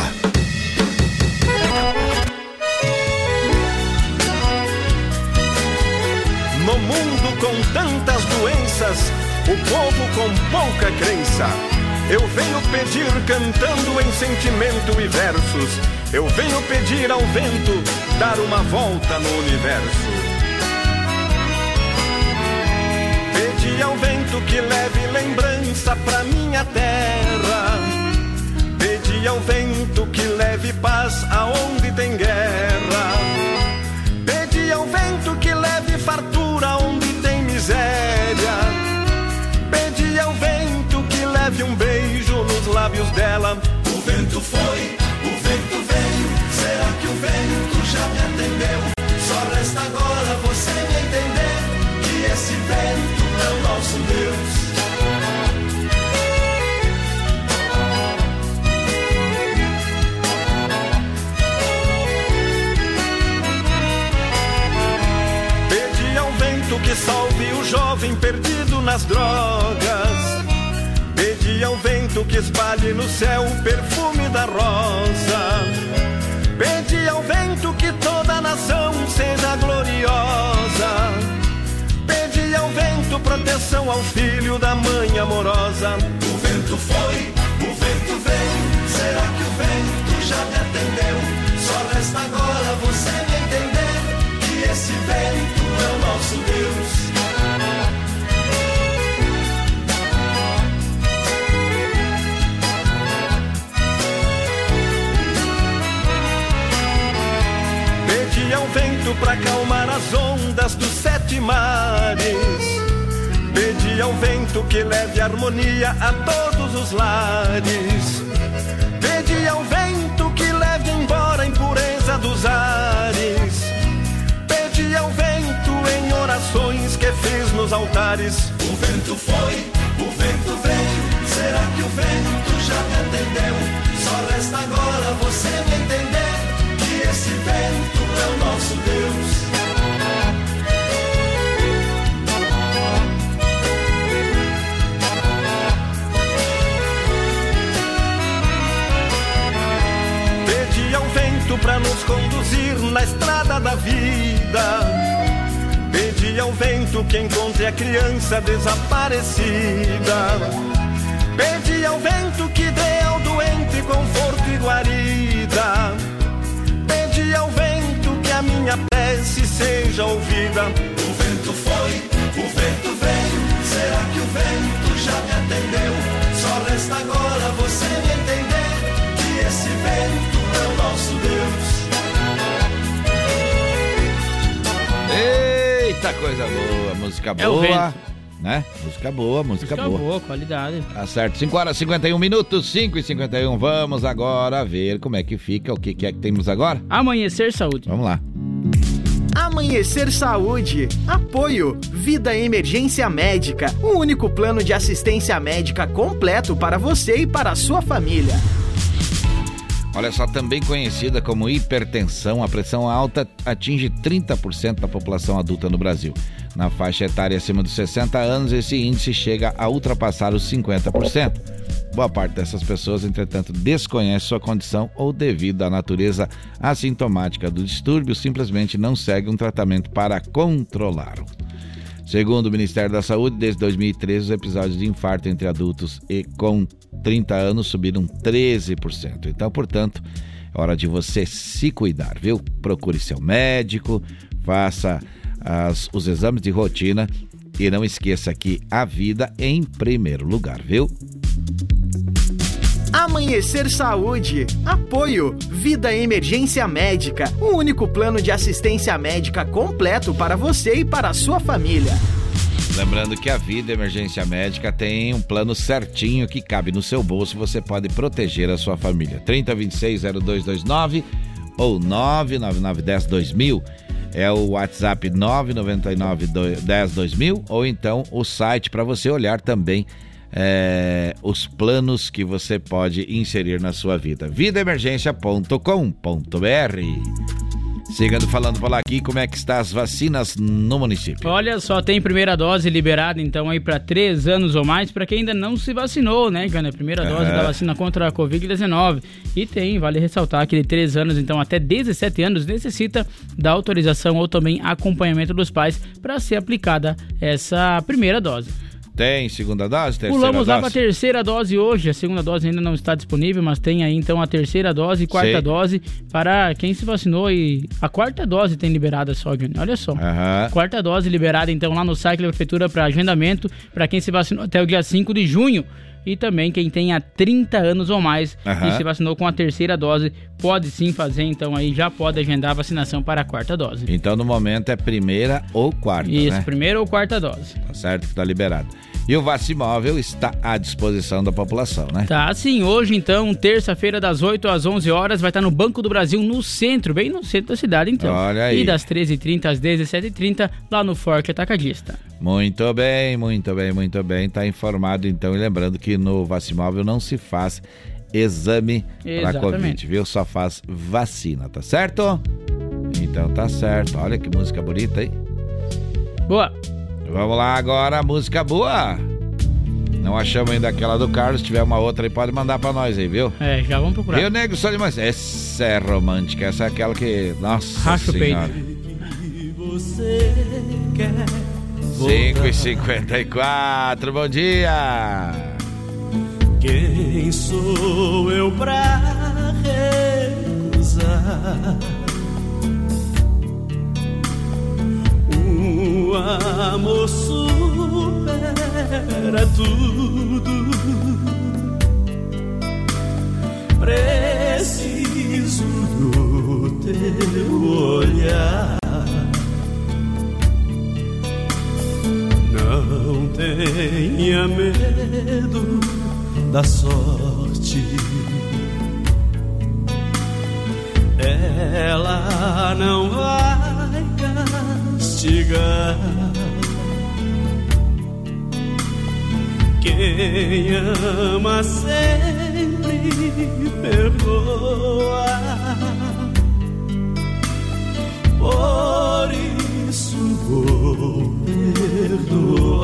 Speaker 15: No mundo com tantas doenças, o povo com pouca crença. Eu venho pedir cantando em sentimento e versos. Eu venho pedir ao vento dar uma volta no universo. Pedi ao vento que leve lembrança pra minha terra. Pedi ao vento que leve paz aonde tem guerra. Pedi ao vento que leve fartura onde tem miséria. Leve um beijo nos lábios dela. O vento foi, o vento veio. Será que o vento já me atendeu? Só resta agora você me entender que esse vento é o nosso Deus. Pedi ao vento que salve o jovem perdido nas drogas. Pedi ao vento que espalhe no céu o perfume da rosa. Pedi ao vento que toda a nação seja gloriosa. Pedi ao vento proteção ao filho da mãe amorosa. O vento foi, o vento veio. Será que o vento já me atendeu? Só resta agora você me entender que esse vento é o nosso Deus. Vento pra acalmar as ondas dos sete mares. Pedi ao vento que leve harmonia a todos os lares. Pedi ao vento que leve embora a impureza dos ares. Pedi ao vento em orações que fiz nos altares. O vento foi, o vento veio. Será que o vento já me atendeu? Só resta agora você me entender é o nosso Deus. Pedi ao vento para nos conduzir na estrada da vida. Pedi ao vento que encontre a criança desaparecida. Pedi ao vento que dê ao doente conforto e guarida minha prece seja ouvida. O vento foi, o vento veio. Será que o vento já me atendeu? Só resta agora você me entender que esse vento é o nosso Deus.
Speaker 2: Eita, coisa boa, música
Speaker 3: É o
Speaker 2: boa.
Speaker 3: vento.
Speaker 2: né? Música boa, música,
Speaker 3: Música
Speaker 2: boa.
Speaker 3: boa, qualidade.
Speaker 2: Tá certo, 5 horas e 51 minutos, 5 e 51. Vamos agora ver como é que fica, o que, que é que temos agora.
Speaker 3: Amanhecer Saúde.
Speaker 2: Vamos lá.
Speaker 17: Amanhecer Saúde. Apoio. Vida Emergência Médica. O único plano de assistência médica completo para você e para a sua família.
Speaker 2: Olha só, também conhecida como hipertensão, a pressão alta atinge 30% da população adulta no Brasil. Na faixa etária acima dos 60 anos, esse índice chega a ultrapassar os 50%. Boa parte dessas pessoas, entretanto, desconhece sua condição ou, devido à natureza assintomática do distúrbio, simplesmente não segue um tratamento para controlá-lo. Segundo o Ministério da Saúde, desde 2013, os episódios de infarto entre adultos e com 30 anos subiram 13%. Então, portanto, é hora de você se cuidar, viu? Procure seu médico, faça as- os exames de rotina e não esqueça que a vida em primeiro lugar, viu?
Speaker 17: Amanhecer Saúde. Apoio. Vida Emergência Médica. O único plano de assistência médica completo para você e para a sua família.
Speaker 2: Lembrando que a Vida Emergência Médica tem um plano certinho que cabe no seu bolso, você pode proteger a sua família. 3026-0229 ou 99910-2000 é o WhatsApp 99910-2000 ou então o site para você olhar também é, os planos que você pode inserir na sua vida. vidaemergência.com.br Sigando falando por aqui, como é que está as vacinas no município?
Speaker 3: Olha, só tem primeira dose liberada então aí para três anos ou mais para quem ainda não se vacinou, né, Gana? Primeira dose da vacina contra a Covid-19. E tem, vale ressaltar que de três anos, então até 17 anos, necessita da autorização ou também acompanhamento dos pais para ser aplicada essa primeira dose.
Speaker 2: Tem segunda dose, terceira
Speaker 3: Pulamos lá
Speaker 2: dose?
Speaker 3: para a terceira dose hoje. A segunda dose ainda não está disponível, mas tem aí então a terceira dose e quarta
Speaker 2: Sei.
Speaker 3: dose para quem se vacinou e a quarta dose tem liberada só, Johnny. Olha só.
Speaker 2: Aham.
Speaker 3: Quarta dose liberada então lá no site da prefeitura para agendamento para quem se vacinou até o dia 5 de junho. E também quem tenha 30 anos ou mais
Speaker 2: Aham.
Speaker 3: e se vacinou com a terceira dose, pode sim fazer, então aí já pode agendar a vacinação para a quarta dose.
Speaker 2: Então, no momento, é primeira ou quarta,
Speaker 3: Isso,
Speaker 2: né?
Speaker 3: primeira ou quarta dose.
Speaker 2: Tá certo que tá liberado. E o Vacimóvel está à disposição da população, né?
Speaker 3: Tá, sim. Hoje, então, terça-feira, das 8 às 11 horas, vai estar no Banco do Brasil, no centro, bem no centro da cidade, então.
Speaker 2: Olha aí.
Speaker 3: E das 13h30 às 17h30, lá no Forte Atacadista.
Speaker 2: Muito bem, muito bem, muito bem. Tá informado, então. E lembrando que no Vacimóvel não se faz exame para. Covid, viu? Só faz vacina, tá certo? Então tá certo. Olha que música bonita, hein?
Speaker 3: Boa.
Speaker 2: Vamos lá agora, música boa. Não achamos ainda aquela do Carlos. Se tiver uma outra aí, pode mandar pra nós aí, viu?
Speaker 3: É, já vamos procurar.
Speaker 2: Rio Negro Solimões. Essa é romântica. Essa é aquela que. Nossa
Speaker 3: Racha o peito.
Speaker 2: senhora.
Speaker 18: Você quer
Speaker 2: 5 e 54 bom dia!
Speaker 18: Quem sou eu pra recusar? O amor supera tudo. Preciso do teu olhar. Não tenha medo da sorte. Ela não vai castigar. Quem ama sempre perdoa. Por isso vou perdoar.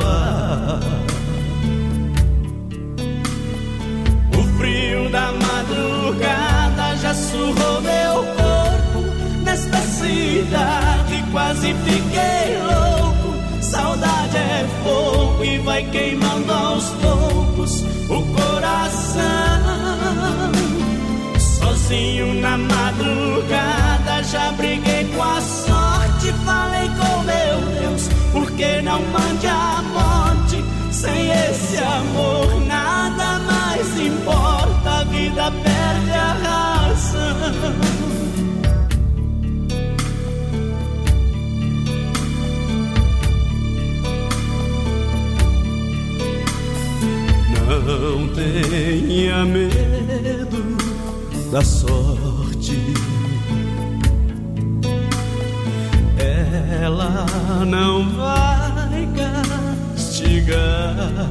Speaker 18: O frio da madrugada já surrou meu corpo cidade. Quase fiquei louco
Speaker 9: Saudade é fogo e vai queimando aos poucos o coração. Sozinho na madrugada já briguei com a sorte. Falei com meu Deus, por que não mande a morte? Sem esse amor nada mais importa, a vida perde a razão. Não tenha medo da sorte. Ela não vai castigar.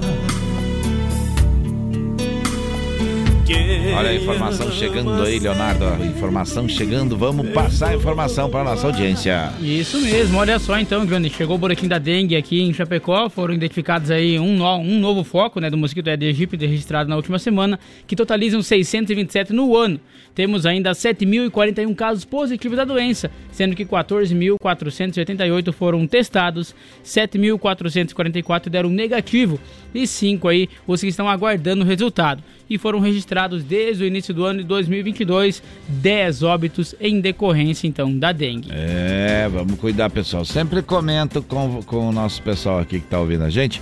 Speaker 19: Olha a informação chegando aí, Leonardo. Informação chegando. Vamos passar a informação para nossa audiência.
Speaker 3: Isso mesmo, olha só então, Johnny. Chegou o boletim da dengue aqui em Chapecó. Foram identificados aí um, no, um novo foco né, do mosquito Aedes aegypti registrado na última semana, que totalizam 627 no ano. Temos ainda 7.041 casos positivos da doença, sendo que 14.488 foram testados, 7.444 deram negativo e 5 aí os que estão aguardando o resultado. E foram registrados desde o início do ano de 2022 10 óbitos em decorrência então da dengue.
Speaker 19: É, vamos cuidar, pessoal. Sempre comento com, com o nosso pessoal aqui que está ouvindo a gente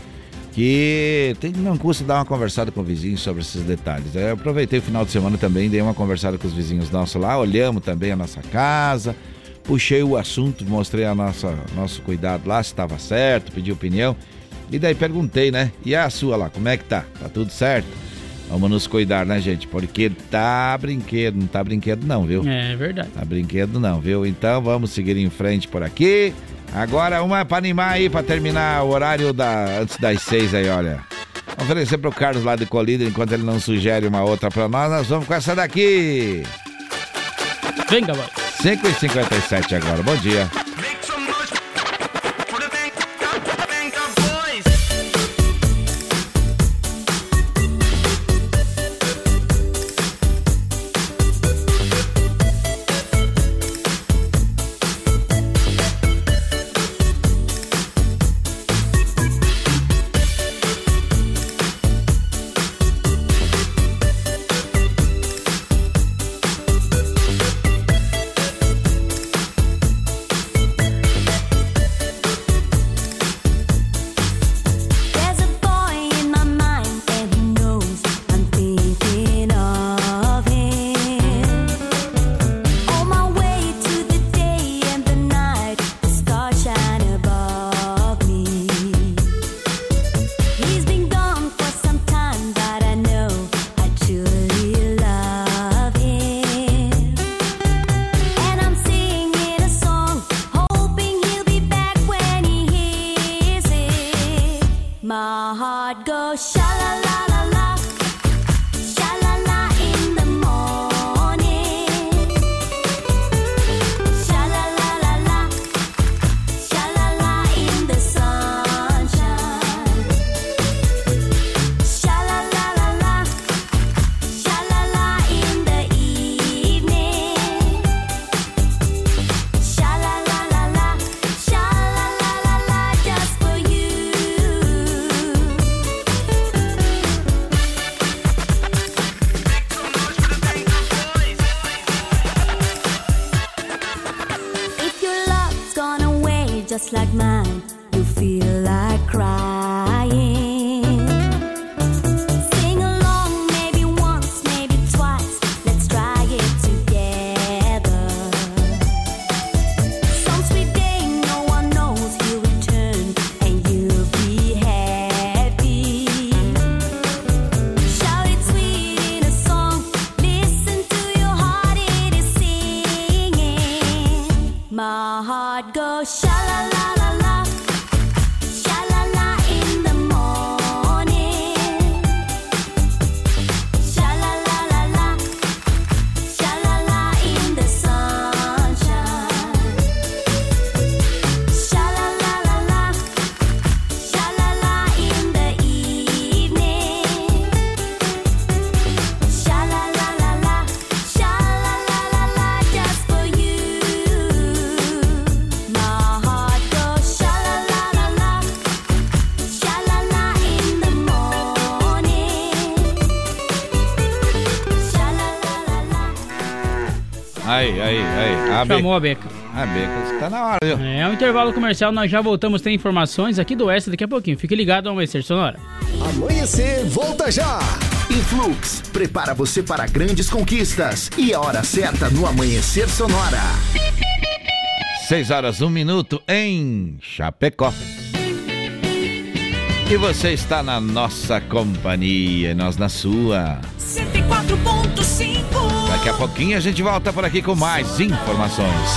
Speaker 19: que tem, não custa dar uma conversada com o vizinho sobre esses detalhes. Eu aproveitei o final de semana também, dei uma conversada com os vizinhos nossos lá, olhamos também a nossa casa, puxei o assunto, mostrei a nossa nosso cuidado lá, se estava certo, pedi opinião. E daí perguntei, né? E a sua lá, como é que tá? Tá tudo certo? Vamos nos cuidar, né, gente? Porque tá brinquedo, não tá brinquedo não, viu?
Speaker 3: É verdade.
Speaker 19: Tá brinquedo não, viu? Então vamos seguir em frente por aqui. Agora uma para animar aí, para terminar o horário da, antes das seis aí, olha. Oferecer pro Carlos lá de Colíder, enquanto ele não sugere uma outra para nós, nós vamos com essa daqui.
Speaker 3: Venga, vai.
Speaker 19: 5h57 agora, bom dia.
Speaker 3: Chamou a Beca.
Speaker 2: A Beca, tá na hora, viu?
Speaker 3: É um intervalo comercial, nós já voltamos, tem informações aqui do Oeste daqui a pouquinho. Fique ligado ao Amanhecer Sonora.
Speaker 10: Amanhecer, volta já!
Speaker 8: Influx, prepara você para grandes conquistas. E a hora certa no Amanhecer Sonora.
Speaker 2: 6 horas, 1 minuto em Chapecó. E você está na nossa companhia, e nós na sua.
Speaker 20: 104.5
Speaker 2: Daqui a pouquinho a gente volta por aqui com mais informações.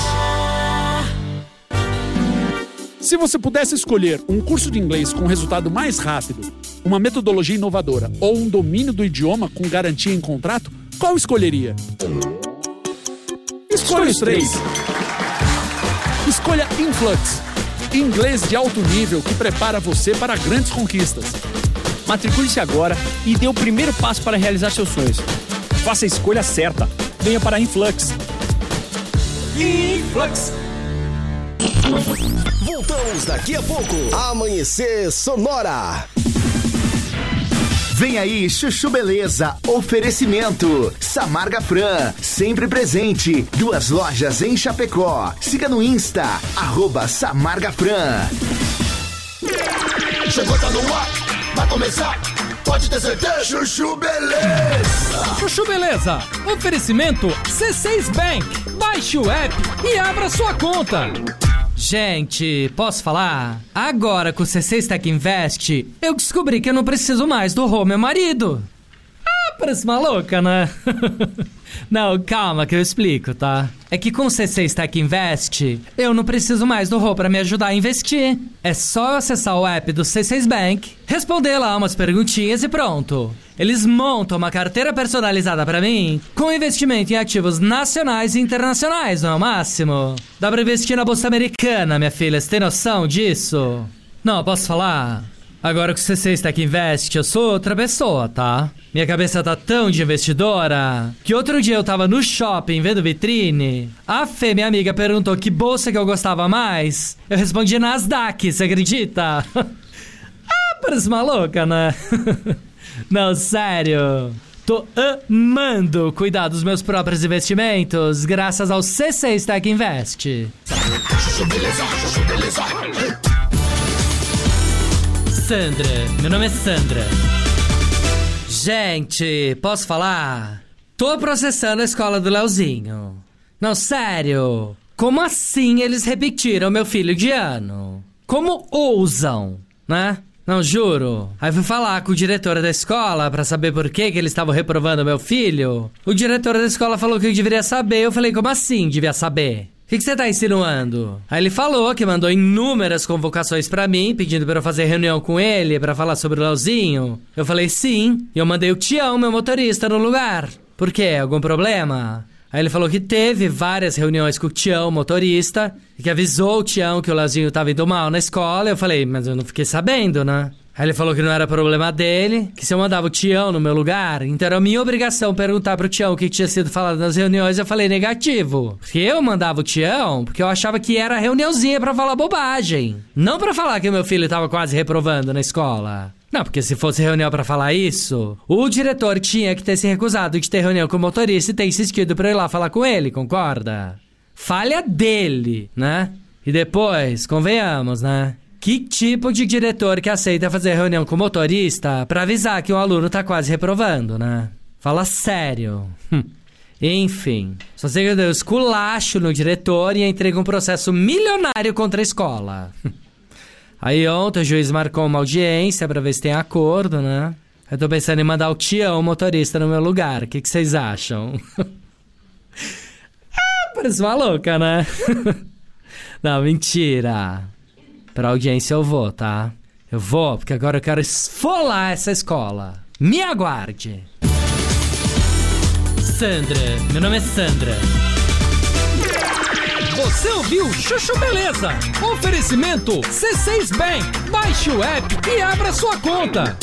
Speaker 21: Se você pudesse escolher um curso de inglês com resultado mais rápido, uma metodologia inovadora ou um domínio do idioma com garantia em contrato, qual escolheria? Escolha os três. Escolha Influx, inglês de alto nível que prepara você para grandes conquistas.
Speaker 22: Matricule-se agora e dê o primeiro passo para realizar seus sonhos.
Speaker 23: Faça a escolha certa. Venha para a Influx.
Speaker 10: Influx. Voltamos daqui a pouco. Amanhecer Sonora.
Speaker 8: Vem aí, Chuchu Beleza. Oferecimento. Samarga Fran, sempre presente. Duas lojas em Chapecó. Siga no Insta, arroba Samarga Fran.
Speaker 10: Chegou, tá no ar. Vai começar. Pode ter certeza. Chuchu Beleza.
Speaker 24: Chuchu Beleza. Oferecimento C6 Bank. Baixe o app e abra sua conta.
Speaker 25: Gente, posso falar? Agora com o C6 Tech Invest, eu descobri que eu não preciso mais do Rô, meu marido. Parece maluca, né? não, calma que eu explico, tá? É que com o C6 Tech Invest, eu não preciso mais do Rô pra me ajudar a investir. É só eu acessar o app do C6 Bank, responder lá umas perguntinhas e pronto. Eles montam uma carteira personalizada pra mim com investimento em ativos nacionais e internacionais, não é o máximo? Dá pra investir na bolsa americana, minha filha, você tem noção disso? Não, posso falar? Agora que o C6 Tech Invest, eu sou outra pessoa, tá? Minha cabeça tá tão de investidora que outro dia eu tava no shopping vendo vitrine. A Fê, minha amiga, perguntou que bolsa que eu gostava mais. Eu respondi Nasdaq, você acredita? ah, parece maluca, né? Não, sério. Tô amando cuidar dos meus próprios investimentos graças ao C6 Tech Invest. Sandra, meu nome é Sandra. Gente, posso falar? Tô processando a escola do Leozinho. Não, sério. Como assim eles repetiram meu filho de ano? Como ousam, né? Não, juro. Aí fui falar com o diretor da escola pra saber por que, que eles estavam reprovando meu filho. O diretor da escola falou que eu deveria saber. Eu falei, como assim devia saber? O que, você tá insinuando? Aí ele falou que mandou inúmeras convocações pra mim, pedindo pra eu fazer reunião com ele pra falar sobre o Leozinho. Eu falei sim, e eu mandei o Tião, meu motorista, no lugar. Por quê? Algum problema? Aí ele falou que teve várias reuniões com o Tião, motorista, e que avisou o Tião que o Leozinho tava indo mal na escola. Eu falei, mas eu não fiquei sabendo, né? Aí ele falou que não era problema dele, que se eu mandava o Tião no meu lugar, então era minha obrigação perguntar pro Tião o que tinha sido falado nas reuniões. Eu falei negativo. Porque eu mandava o Tião porque eu achava que era reuniãozinha pra falar bobagem. Não pra falar que o meu filho tava quase reprovando na escola. Não, porque se fosse reunião pra falar isso, o diretor tinha que ter se recusado de ter reunião com o motorista e ter insistido pra eu ir lá falar com ele, concorda? Falha dele, né? E depois, convenhamos, né? Que tipo de diretor que aceita fazer reunião com o motorista pra avisar que um aluno tá quase reprovando, né? Fala sério. Hum. Enfim, só sei que eu dei um esculacho no diretor e entrei com um processo milionário contra a escola. Aí ontem o juiz marcou uma audiência pra ver se tem acordo, né? Eu tô pensando em mandar o Tião, motorista, no meu lugar. O que, que vocês acham? ah, parece maluca, né? Não, mentira. Pra audiência eu vou, tá? Eu vou, porque agora eu quero esfolar essa escola. Me aguarde. Sandra, meu nome é Sandra.
Speaker 24: Você ouviu Chuchu Beleza? Oferecimento C6 Bank. Baixe o app e abra sua conta.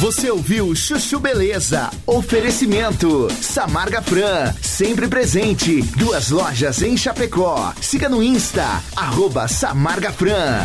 Speaker 8: Você ouviu Chuchu Beleza? Oferecimento. Samarga Fran, sempre presente. Duas lojas em Chapecó. Siga no Insta, arroba Samarga Fran.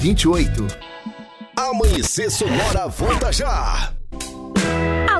Speaker 8: 1928.
Speaker 10: Amanhecer Sonora volta já.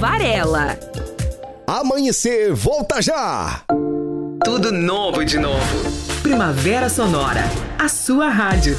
Speaker 13: Varela.
Speaker 10: Amanhecer volta já.
Speaker 16: Tudo novo de novo. Primavera Sonora, a sua rádio.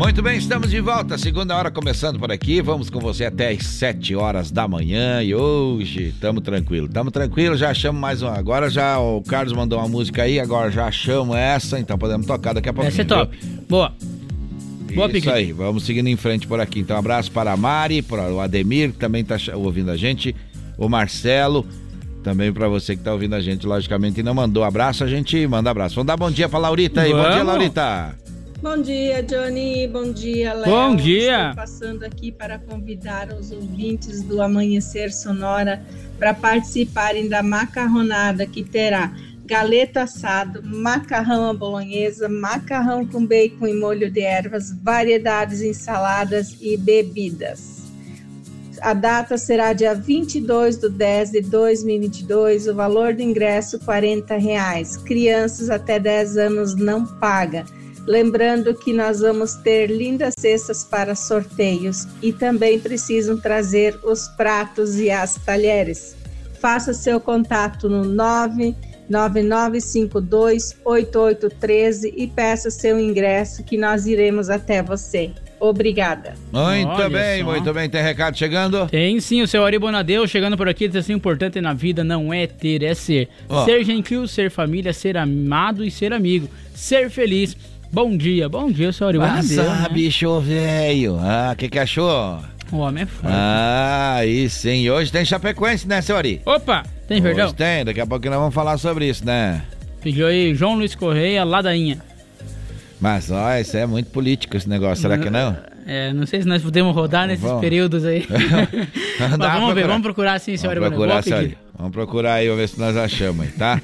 Speaker 2: Muito bem, estamos de volta. Segunda hora começando por aqui. Vamos com você até às 7 horas da manhã. E hoje estamos tranquilo. Estamos tranquilo, já achamos mais uma. Agora já o Carlos mandou uma música aí, agora já achamos essa, então podemos tocar daqui a pouco.
Speaker 3: Essa é top. Boa. Boa,
Speaker 2: Isso
Speaker 3: Piqui.
Speaker 2: aí, vamos seguindo em frente por aqui. Então, um abraço para a Mari, para o Ademir, que também está ouvindo a gente, o Marcelo, também para você que está ouvindo a gente, logicamente, e não mandou abraço, a gente manda abraço. Vamos dar bom dia para Laurita aí. Bom dia,
Speaker 3: Vamos.
Speaker 2: Laurita.
Speaker 20: Bom dia, Johnny. Bom dia, Léo.
Speaker 3: Bom dia.
Speaker 20: Estou passando aqui para convidar os ouvintes do Amanhecer Sonora para participarem da macarronada que terá galeta assado, macarrão à bolonhesa, macarrão com bacon e molho de ervas, variedades em saladas e bebidas. A data será dia 22 de 10 de 2022. O valor do ingresso 40 reais. Crianças até 10 anos não paga. Lembrando que nós vamos ter lindas cestas para sorteios e também precisam trazer os pratos e as talheres. Faça seu contato no 999528813 e peça seu ingresso que nós iremos até você. Obrigada.
Speaker 2: Muito
Speaker 3: Olha
Speaker 2: bem,
Speaker 3: só.
Speaker 2: muito bem. Tem recado chegando?
Speaker 3: Tem sim, o seu Ari Bonadeu chegando por aqui, diz assim, o importante na vida não é ter, é ser.
Speaker 2: Ó.
Speaker 3: Ser gentil, ser família, ser amado e ser amigo. Ser feliz. Bom dia, bom dia, Ari Bonadeu.
Speaker 2: Ah,
Speaker 3: né?
Speaker 2: bicho velho. Ah, o que que achou?
Speaker 3: O homem é forte.
Speaker 2: Ah, aí sim. Hoje tem Chapecoense, né, Ari?
Speaker 3: Opa, tem verdão?
Speaker 2: Hoje tem. Daqui a pouco nós vamos falar sobre isso, né?
Speaker 3: Pediu aí João Luiz Correia, ladainha.
Speaker 2: Mas, ó, isso é muito político esse negócio, será que não?
Speaker 3: É, não sei se nós podemos rodar nesses
Speaker 2: Vamos.
Speaker 3: períodos aí. Vamos ver,
Speaker 2: procurar.
Speaker 3: vamos procurar sim, Ari
Speaker 2: Vamos procurar,
Speaker 3: pedida.
Speaker 2: Vamos procurar aí, vamos ver se nós achamos aí, tá?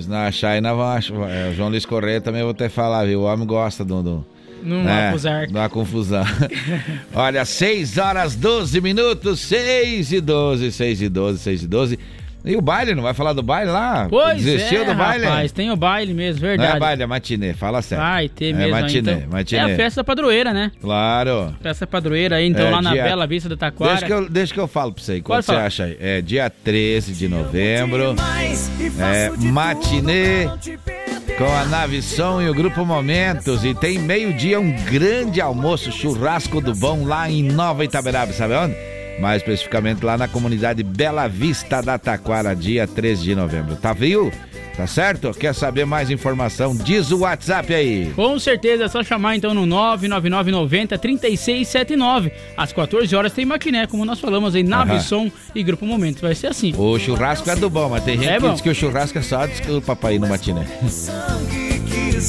Speaker 2: Se nós achar achar. É, o João Luiz Correia também vou que falar, viu? O homem gosta do. do
Speaker 3: Num acusar.
Speaker 2: de uma confusão. Olha, 6 horas 12 minutos, 6 e 12, 6 e 12, 6 e 12. E o baile, não vai falar do baile lá?
Speaker 3: Pois
Speaker 2: Desistiu
Speaker 3: é,
Speaker 2: do baile?
Speaker 3: rapaz, tem o baile mesmo,
Speaker 2: Não
Speaker 3: verdade.
Speaker 2: é baile, é matinê, fala sério.
Speaker 3: Vai ter
Speaker 2: é
Speaker 3: mesmo
Speaker 2: matinê,
Speaker 3: então.
Speaker 2: matinê.
Speaker 3: É a festa padroeira, né?
Speaker 2: Claro.
Speaker 3: Festa padroeira aí, então,
Speaker 2: É,
Speaker 3: lá na
Speaker 2: dia-
Speaker 3: Bela Vista do Taquara.
Speaker 2: Deixa que, eu, deixa que eu falo pra você aí, quando você
Speaker 3: falar.
Speaker 2: acha aí. É dia 13 de novembro, é matinê com a Nave Som e o Grupo Momentos. E tem meio-dia um grande almoço, churrasco do bom lá em Nova Itaberaba, sabe onde? Mais especificamente lá na comunidade Bela Vista da Taquara, dia 13 de novembro. Tá viu? Tá certo? Quer saber mais informação? Diz o WhatsApp aí.
Speaker 3: Com certeza, é só chamar então no 99990 3679. Às 14 horas tem maquiné, como nós falamos aí. Som e Grupo Momentos. Vai ser assim.
Speaker 2: O churrasco é do bom, mas tem gente
Speaker 3: É
Speaker 2: que diz que o churrasco é só desculpa pra ir no matiné.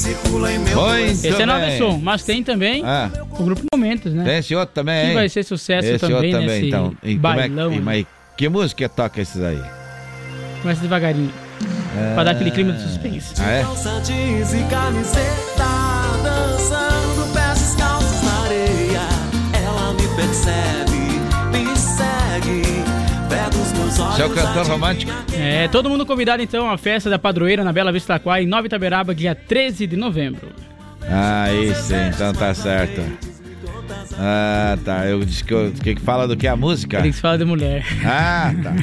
Speaker 2: Muito
Speaker 3: Esse é
Speaker 2: bem.
Speaker 3: Som, mas tem também
Speaker 2: Ah.
Speaker 3: o Grupo Momentos, né?
Speaker 2: Tem esse outro também,
Speaker 3: Que vai ser sucesso
Speaker 2: esse
Speaker 3: também
Speaker 2: outro
Speaker 3: nesse
Speaker 2: então. E como é que-
Speaker 3: bailão,
Speaker 2: e-
Speaker 3: né?
Speaker 2: mas que música toca esses aí?
Speaker 3: Começa devagarinho. Pra dar aquele clima de suspense.
Speaker 2: Ah, é?
Speaker 10: Calça jeans e camiseta Dançando pés descalços na areia Ela me percebe,
Speaker 2: Seu cantor romântico.
Speaker 3: É, todo mundo convidado então à festa da padroeira na Bela Vista Taquara, em Nova Itaberaba, dia 13 de novembro.
Speaker 2: Ah, isso, então tá certo. Ah, tá. Eu disse que, eu, que que fala do que a música?
Speaker 3: Tem que se falar de mulher.
Speaker 2: Ah, tá.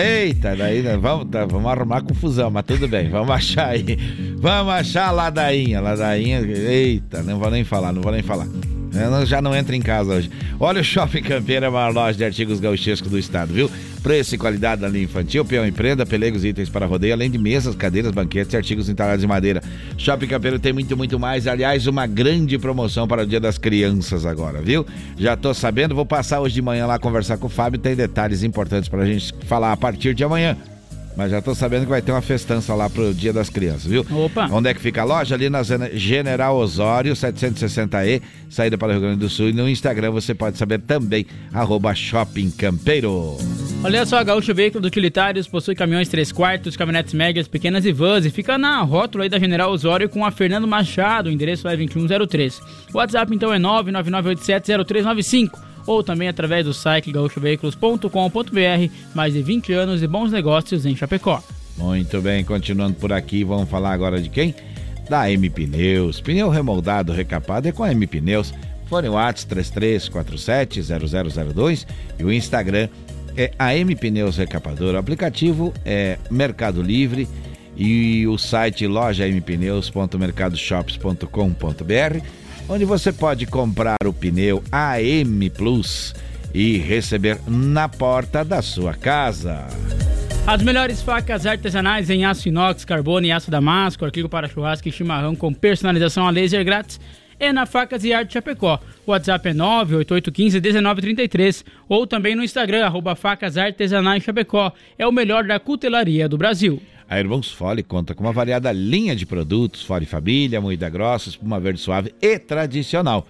Speaker 2: Eita, daí vamos, tá, vamos arrumar confusão, mas tudo bem, vamos achar aí. Vamos achar a ladainha, ladainha. Eita, não vou nem falar, não vou nem falar. Eu não- já não entra em casa hoje. Olha o Shopping Campeiro, é a maior loja de artigos gauchescos do estado, viu? Preço e qualidade da linha infantil, peão e prenda, pelegos e itens para rodeio, além de mesas, cadeiras, banquetes e artigos entalhados de madeira. Shopping Campeiro tem muito, muito mais. Aliás, uma grande promoção para o Dia das Crianças agora, viu? Já tô sabendo, vou passar hoje de manhã lá conversar com o Fábio. Tem detalhes importantes para a gente falar a partir de amanhã. Mas já tô sabendo que vai ter uma festança lá pro Dia das Crianças, viu?
Speaker 3: Opa!
Speaker 2: Onde é que fica a loja? Ali na Zena- General Osório, 760E, saída para o Rio Grande do Sul. E no Instagram você pode saber também, arroba Shopping Campeiro.
Speaker 3: Olha só, a Gaúcho Veículos Utilitários possui caminhões 3 quartos, caminhonetes médias, pequenas e vans e fica na rótula aí da General Osório com a Fernando Machado, o endereço é 2103. O WhatsApp então é 999870395 ou também através do site gaúchoveículos.com.br. Mais de 20 anos de bons negócios em Chapecó.
Speaker 2: Muito bem, continuando por aqui, vamos falar agora de quem? Da M Pneus. Pneu remoldado, recapado é com a M Pneus. Fone Whats 33470002 e o Instagram é a M Pneus Recapador. O aplicativo é Mercado Livre e o site lojampneus.mercadoshops.com.br, onde você pode comprar o pneu AM Plus e receber na porta da sua casa.
Speaker 3: As melhores facas artesanais em aço inox, carbono e aço damasco, artigo para churrasco e chimarrão com personalização a laser grátis é na Facas e Arte Chapecó. O WhatsApp é 988151933 ou também no Instagram, arroba Facas Artesanais Chapecó. É o melhor da cutelaria do Brasil.
Speaker 2: A Irmãos Fole conta com uma variada linha de produtos, Fole Família, moída grossa, espuma verde suave e tradicional.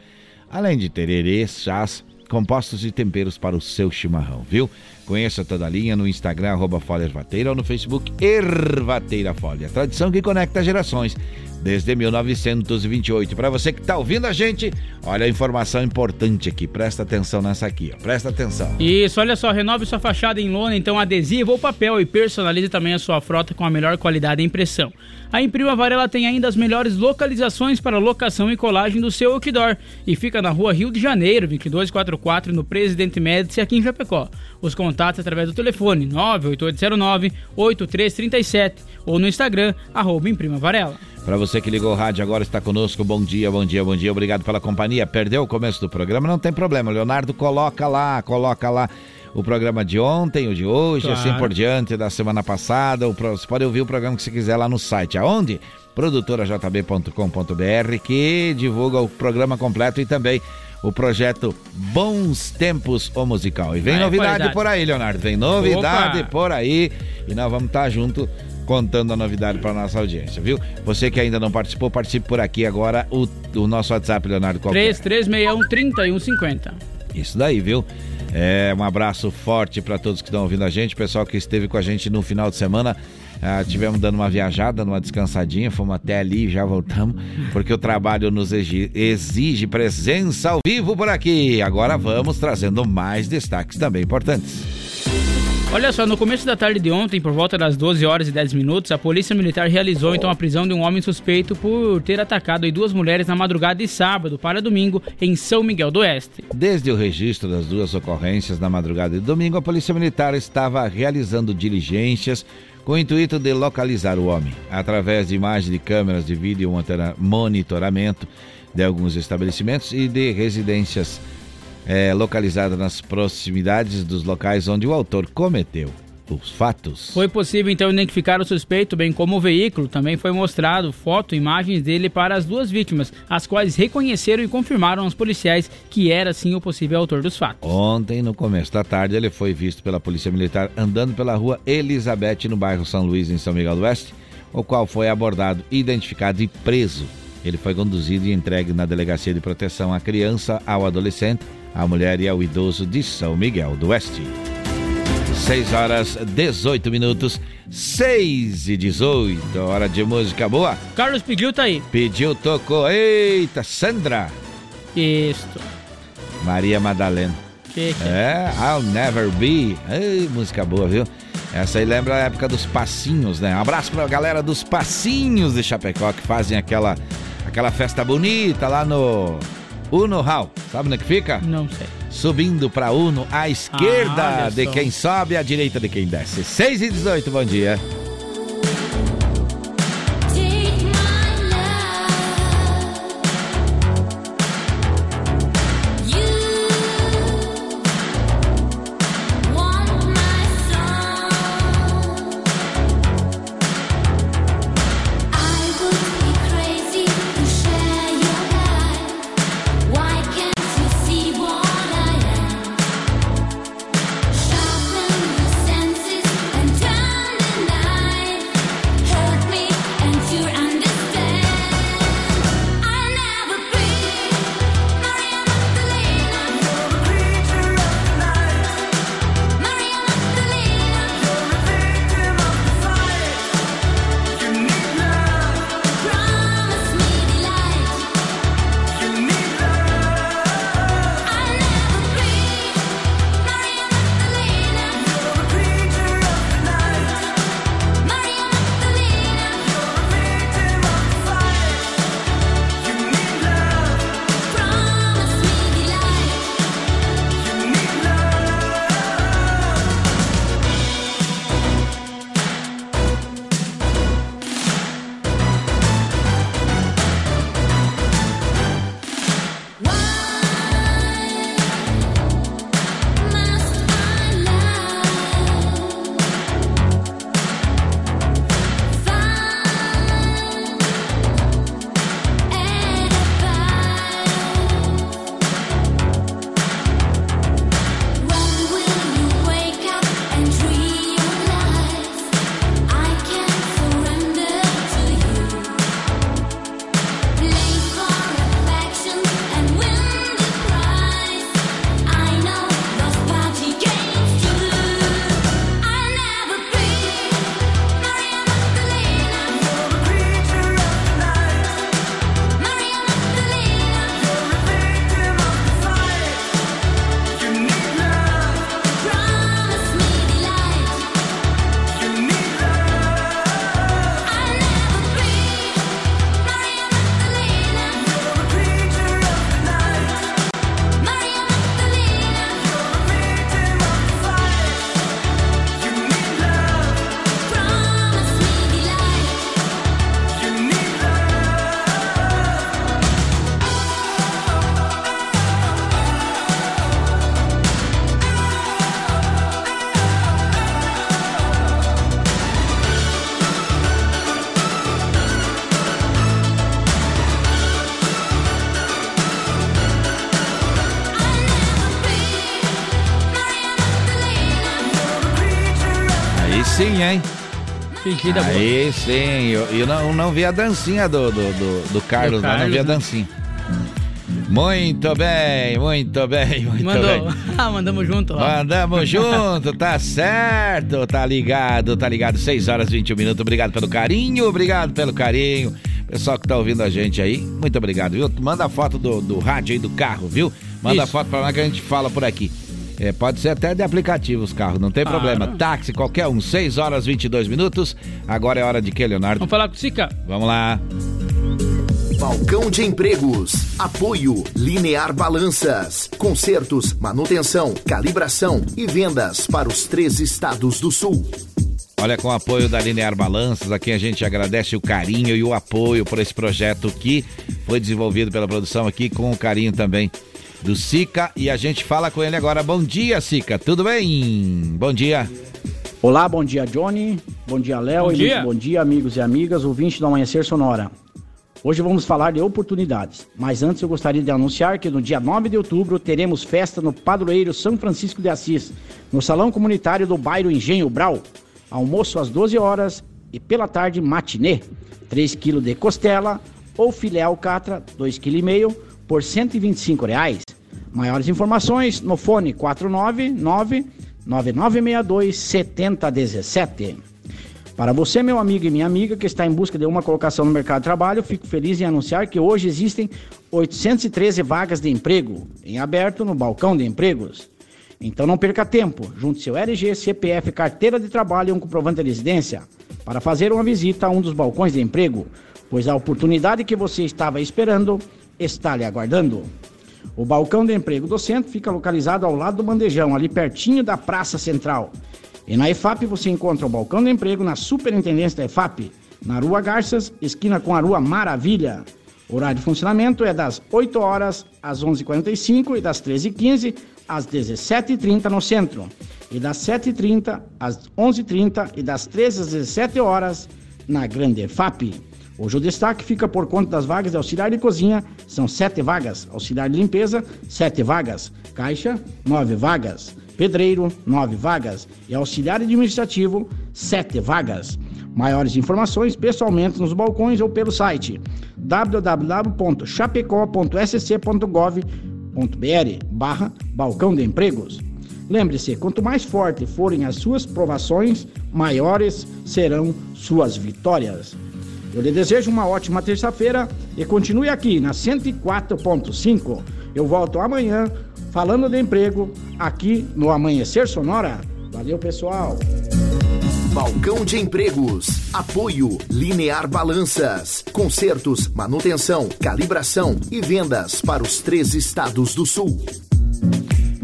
Speaker 2: Além de tererês, chás, compostos e temperos para o seu chimarrão, viu? Conheça toda a linha no Instagram, arroba Ervateira ou no Facebook Ervateira Fole. A tradição que conecta gerações. Desde 1928. Para você que está ouvindo a gente, olha a informação importante aqui. Presta atenção nessa aqui, ó. Presta atenção.
Speaker 3: Isso, olha só, renove sua fachada em lona, então adesivo ou papel e personalize também a sua frota com a melhor qualidade e impressão. A Imprima Varela tem ainda as melhores localizações para locação e colagem do seu outdoor e fica na rua Rio de Janeiro, 2244, no Presidente Médici, aqui em Chapecó. Os contatos através do telefone 98809-8337 ou no Instagram, arroba Imprima Varela.
Speaker 2: Para você que ligou o rádio agora está conosco, bom dia, bom dia, bom dia, obrigado pela companhia. Perdeu o começo do programa? Não tem problema, Leonardo coloca lá, coloca lá o programa de ontem, o de hoje,
Speaker 3: Claro.
Speaker 2: assim por diante, da semana passada. Você pode ouvir o programa que você quiser lá no site. Aonde? produtorajb.com.br que divulga o programa completo e também o projeto Bons Tempos o Musical. E vem novidade por aí, Leonardo. Vem novidade
Speaker 3: Opa.
Speaker 2: por aí e nós vamos estar junto contando a novidade para nossa audiência, viu? Você que ainda não participou, participe por aqui agora. O, o nosso WhatsApp, Leonardo, qual que é?
Speaker 3: 3361-3150.
Speaker 2: Isso daí, viu? É, um abraço forte para todos que estão ouvindo a gente, pessoal que esteve com a gente no final de semana. Ah, tivemos dando uma viajada, uma descansadinha, fomos até ali e já voltamos, porque o trabalho nos exige, exige presença ao vivo por aqui. Agora vamos trazendo mais destaques também importantes.
Speaker 3: Olha só, no começo da tarde de ontem, por volta das 12 horas e 10 minutos, a Polícia Militar realizou então a prisão de um homem suspeito por ter atacado duas mulheres na madrugada de sábado para domingo em São Miguel do Oeste.
Speaker 2: Desde o registro das duas ocorrências na madrugada de domingo, a Polícia Militar estava realizando diligências com o intuito de localizar o homem. Através de imagens de câmeras de vídeo monitora- monitoramento de alguns estabelecimentos e de residências eh, localizadas nas proximidades dos locais onde o autor cometeu os fatos.
Speaker 3: Foi possível então identificar o suspeito, bem como o veículo. Também foi mostrado foto e imagens dele para as duas vítimas, as quais reconheceram e confirmaram aos policiais que era sim o possível autor dos fatos.
Speaker 2: Ontem, no começo da tarde, ele foi visto pela Polícia Militar andando pela rua Elizabeth, no bairro São Luís, em São Miguel do Oeste, o qual foi abordado, identificado e preso. Ele foi conduzido e entregue na Delegacia de Proteção à Criança, ao Adolescente, à Mulher e ao Idoso de São Miguel do Oeste. 6 horas 18 minutos, 6 e 18, hora de música boa.
Speaker 3: Carlos pediu, tá aí.
Speaker 2: Pediu, tocou. Eita, Sandra.
Speaker 3: Isto.
Speaker 2: Maria Madalena.
Speaker 3: Que que
Speaker 2: É, I'll Never Be. Ei, música boa, viu? Essa aí lembra a época dos passinhos, né? Um abraço pra galera dos passinhos de Chapecó que fazem aquela, aquela festa bonita lá no Uno Hall. Sabe onde é que fica?
Speaker 3: Não sei.
Speaker 2: Subindo pra Uno, à esquerda
Speaker 3: Ah,
Speaker 2: de quem sobe, à direita de quem desce. 6 e 18, bom dia.
Speaker 3: Pedida boa.
Speaker 2: Aí sim, eu, eu não, não vi a dancinha do, do, do, do Carlos,
Speaker 3: Do
Speaker 2: lá, não vi a
Speaker 3: Carlos, né?
Speaker 2: dancinha. Muito bem, muito bem, muito
Speaker 3: Mandou.
Speaker 2: bem.
Speaker 3: Ah, mandamos junto, ó.
Speaker 2: Mandamos junto, tá certo, tá ligado, tá ligado. 6 horas e 21 minutos. Obrigado pelo carinho, obrigado pelo carinho. Pessoal que tá ouvindo a gente aí, muito obrigado, viu? Manda a foto do, do rádio aí do carro, viu? Manda a
Speaker 3: Isso.
Speaker 2: foto pra lá que a gente fala por aqui. É, pode ser até de aplicativo os carros, não tem
Speaker 3: Claro.
Speaker 2: problema. Táxi, qualquer um, 6 horas e 22 minutos. Agora é hora de quê, Leonardo?
Speaker 3: Vamos falar com o Sica.
Speaker 2: Vamos lá.
Speaker 8: Balcão de Empregos. Apoio Linear Balanças. Consertos, manutenção, calibração e vendas para os três estados do sul.
Speaker 2: Olha, com o apoio da Linear Balanças, aqui a gente agradece o carinho e o apoio por esse projeto que foi desenvolvido pela produção aqui com o carinho também do Sica. E a gente fala com ele agora. Bom dia, Sica. Tudo bem? Bom dia.
Speaker 26: Olá, bom dia, Johnny. Bom dia, Léo.
Speaker 2: Bom
Speaker 26: e
Speaker 2: dia.
Speaker 26: muito bom dia, amigos e amigas, ouvintes do Amanhecer Sonora. Hoje vamos falar de oportunidades, mas antes eu gostaria de anunciar que no dia 9 de outubro teremos festa no Padroeiro São Francisco de Assis, no Salão Comunitário do Bairro Engenho Brau. Almoço às 12 horas e pela tarde matinê. 3 kg de costela ou filé alcatra, 2,5 kg por 125 reais. Maiores informações no fone 499 9962 7017. Para você, meu amigo e minha amiga, que está em busca de uma colocação no mercado de trabalho, fico feliz em anunciar que hoje existem 813 vagas de emprego em aberto no balcão de empregos. Então não perca tempo, junte seu RG, CPF, carteira de trabalho e um comprovante de residência para fazer uma visita a um dos balcões de emprego, pois a oportunidade que você estava esperando está lhe aguardando. O balcão de emprego do centro fica localizado ao lado do bandejão, ali pertinho da Praça Central. E na EFAP você encontra o balcão de emprego na Superintendência da EFAP, na Rua Garças, esquina com a Rua Maravilha. O horário de funcionamento é das 8 horas às 11h45 e das 13h15 às 17h30 no centro. E das 7h30 às 11h30 e das 13 às 17 horas na Grande EFAP. Hoje o destaque fica por conta das vagas de auxiliar de cozinha, são sete vagas. Auxiliar de limpeza, sete vagas. Caixa, nove vagas. Pedreiro, nove vagas. E auxiliar administrativo, sete vagas. Maiores informações pessoalmente nos balcões ou pelo site www.chapecó.sc.gov.br barra balcão de empregos. Lembre-se, quanto mais forte forem as suas provações, maiores serão suas vitórias. Eu lhe desejo uma ótima terça-feira e continue aqui na 104.5. Eu volto amanhã falando de emprego aqui no Amanhecer Sonora. Valeu, pessoal.
Speaker 8: Balcão de Empregos. Apoio Linear Balanças. Consertos, manutenção, calibração e vendas para os três estados do sul.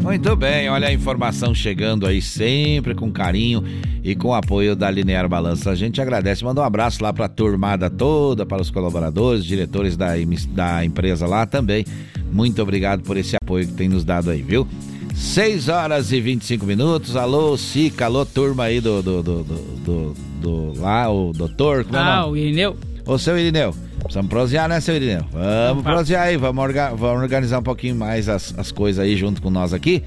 Speaker 2: Muito bem, olha a informação chegando aí sempre com carinho e com apoio da Linear Balança. A gente agradece, manda um abraço lá para a turmada toda, para os colaboradores, diretores da, da empresa lá também. Muito obrigado por esse apoio que tem nos dado aí, viu? 6 horas e 25 minutos. Alô, Sica, alô, turma aí do, do, do, do, do- do- lá, o doutor. como é o
Speaker 3: Ah, o Irineu.
Speaker 2: Ô, seu Irineu, precisamos prosear, né, seu Irineu? Vamos
Speaker 3: Opa.
Speaker 2: prosear aí, vamos, orga- vamos organizar um pouquinho mais as, as coisas aí junto com nós aqui.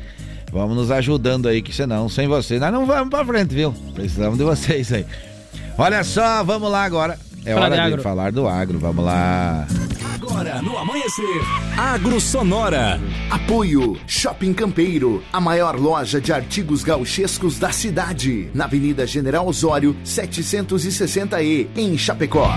Speaker 2: Vamos nos ajudando aí, que senão, sem vocês, nós não vamos pra frente, viu? Precisamos de vocês aí. Olha só, vamos lá agora. É
Speaker 27: Fala
Speaker 2: hora
Speaker 27: de
Speaker 2: de falar do agro, vamos lá.
Speaker 27: Agora no amanhecer, Agro Sonora.
Speaker 8: Apoio Shopping Campeiro, a maior loja de artigos gauchescos da cidade, na Avenida General Osório, 760E, em Chapecó.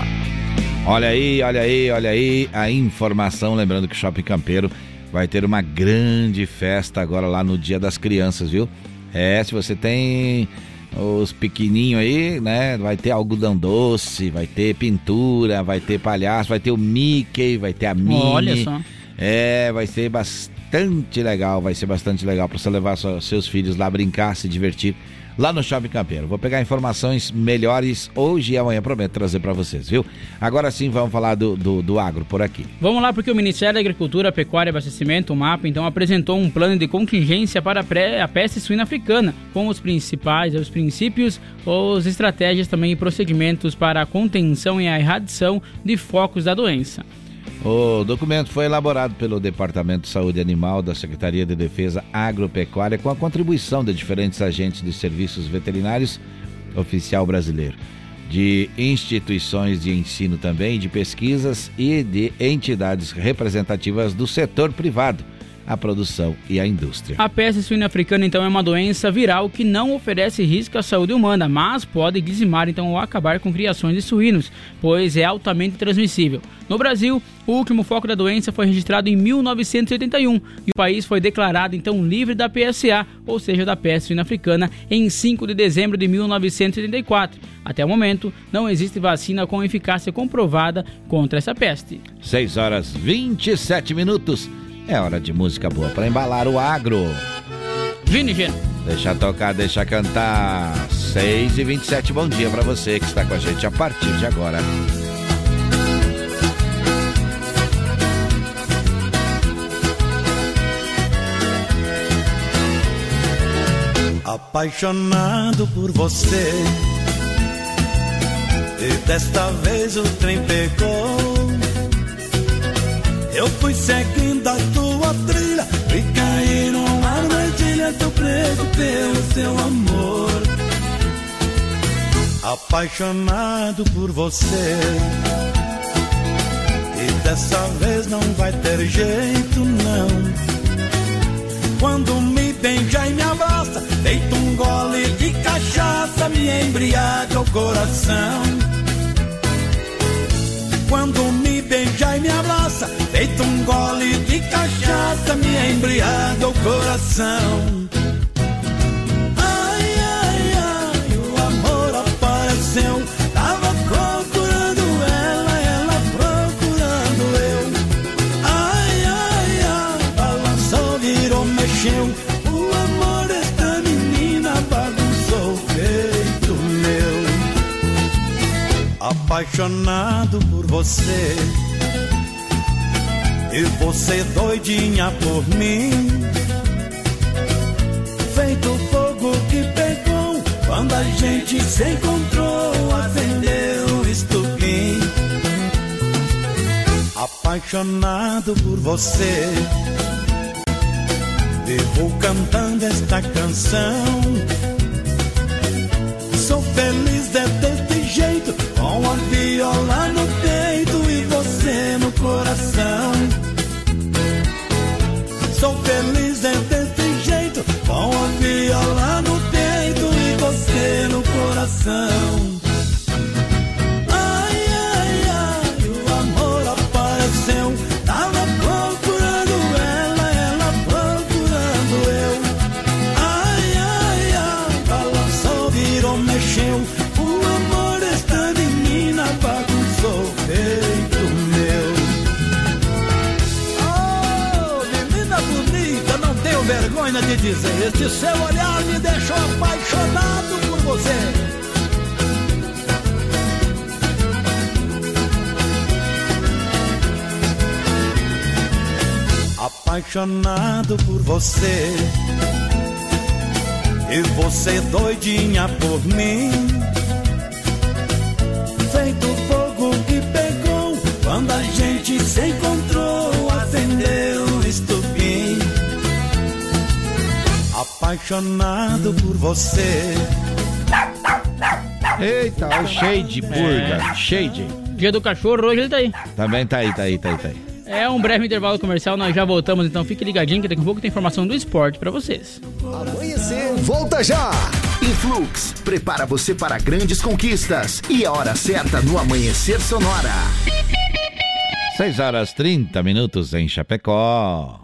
Speaker 2: Olha aí, olha aí, olha aí a informação. Lembrando que o Shopping Campeiro vai ter uma grande festa agora lá no Dia das Crianças, viu? É, se você tem os pequenininhos aí, né? Vai ter algodão doce, vai ter pintura, vai ter palhaço, vai ter o Mickey, vai ter a Minnie.
Speaker 3: Olha só.
Speaker 2: É, vai ser bastante legal, vai ser bastante legal para você levar seus filhos lá brincar, se divertir lá no Shopping Campeiro. Vou pegar informações melhores hoje e amanhã, prometo trazer para vocês, viu? Agora sim, vamos falar do, do, do agro por aqui.
Speaker 3: Vamos lá, porque o Ministério da Agricultura, Pecuária e Abastecimento, o MAPA, então apresentou um plano de contingência para a, pré- a peste suína africana, com os principais, os princípios, as estratégias também e procedimentos para a contenção e a erradição de focos da doença.
Speaker 2: O documento foi elaborado pelo Departamento de Saúde Animal da Secretaria de Defesa Agropecuária com a contribuição de diferentes agentes de serviços veterinários Oficial Brasileiro, de instituições de ensino também, de pesquisas e de entidades representativas do setor privado, a produção e a indústria.
Speaker 3: A peste suína africana, então, é uma doença viral que não oferece risco à saúde humana, mas pode dizimar, então, ou acabar com criações de suínos, pois é altamente transmissível. No Brasil, o último foco da doença foi registrado em 1981 e o país foi declarado, então, livre da PSA, ou seja, da peste suína africana, em 5 de dezembro de 1984. Até o momento, não existe vacina com eficácia comprovada contra essa peste.
Speaker 2: 6 horas 27 minutos. É hora de música boa para embalar o agro.
Speaker 3: Vini, Geno.
Speaker 2: Deixa tocar, deixa cantar. 6 e 27 bom dia para você que está com a gente a partir de agora.
Speaker 11: Apaixonado por você. E desta vez o trem pegou. Eu fui seguindo a tua trilha e caí numa armadilha. Tô preso pelo seu amor. Apaixonado por você. E dessa vez não vai ter jeito, não. Quando me beija e me abraça, deito um gole de cachaça, me embriaga o coração. Quando me beija e me abraça, deito um gole de cachaça, me embriaga o coração. Apaixonado por você. E você doidinha por mim. Feito fogo que pegou quando a gente se encontrou, acendeu estupim. Apaixonado por você. Vivo cantando esta canção. Sou feliz é deste jeito, com a viola no Este seu olhar me deixou apaixonado por você. Apaixonado por você. E você doidinha por mim. Feito fogo que pegou quando a gente se encontrou, Apaixonado por você.
Speaker 2: Eita, o Shade Burger. Shade.
Speaker 3: Dia do cachorro, hoje ele tá aí.
Speaker 2: Também tá aí, tá aí, tá aí, tá aí.
Speaker 3: É um breve intervalo comercial, nós já voltamos, então fique ligadinho que daqui a pouco tem informação do esporte pra vocês.
Speaker 8: Amanhecer, volta já! Influx, prepara você para grandes conquistas. E a hora certa no Amanhecer Sonora.
Speaker 2: 6 horas 30 minutos em Chapecó.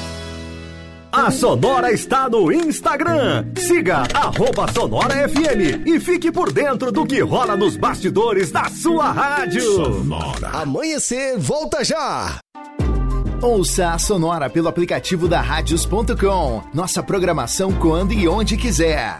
Speaker 28: A Sonora está no Instagram. Siga arroba Sonora FM e fique por dentro do que rola nos bastidores da sua rádio.
Speaker 8: Sonora. Amanhecer, volta já! Ouça a Sonora pelo aplicativo da Radios.com. Nossa programação quando e onde quiser.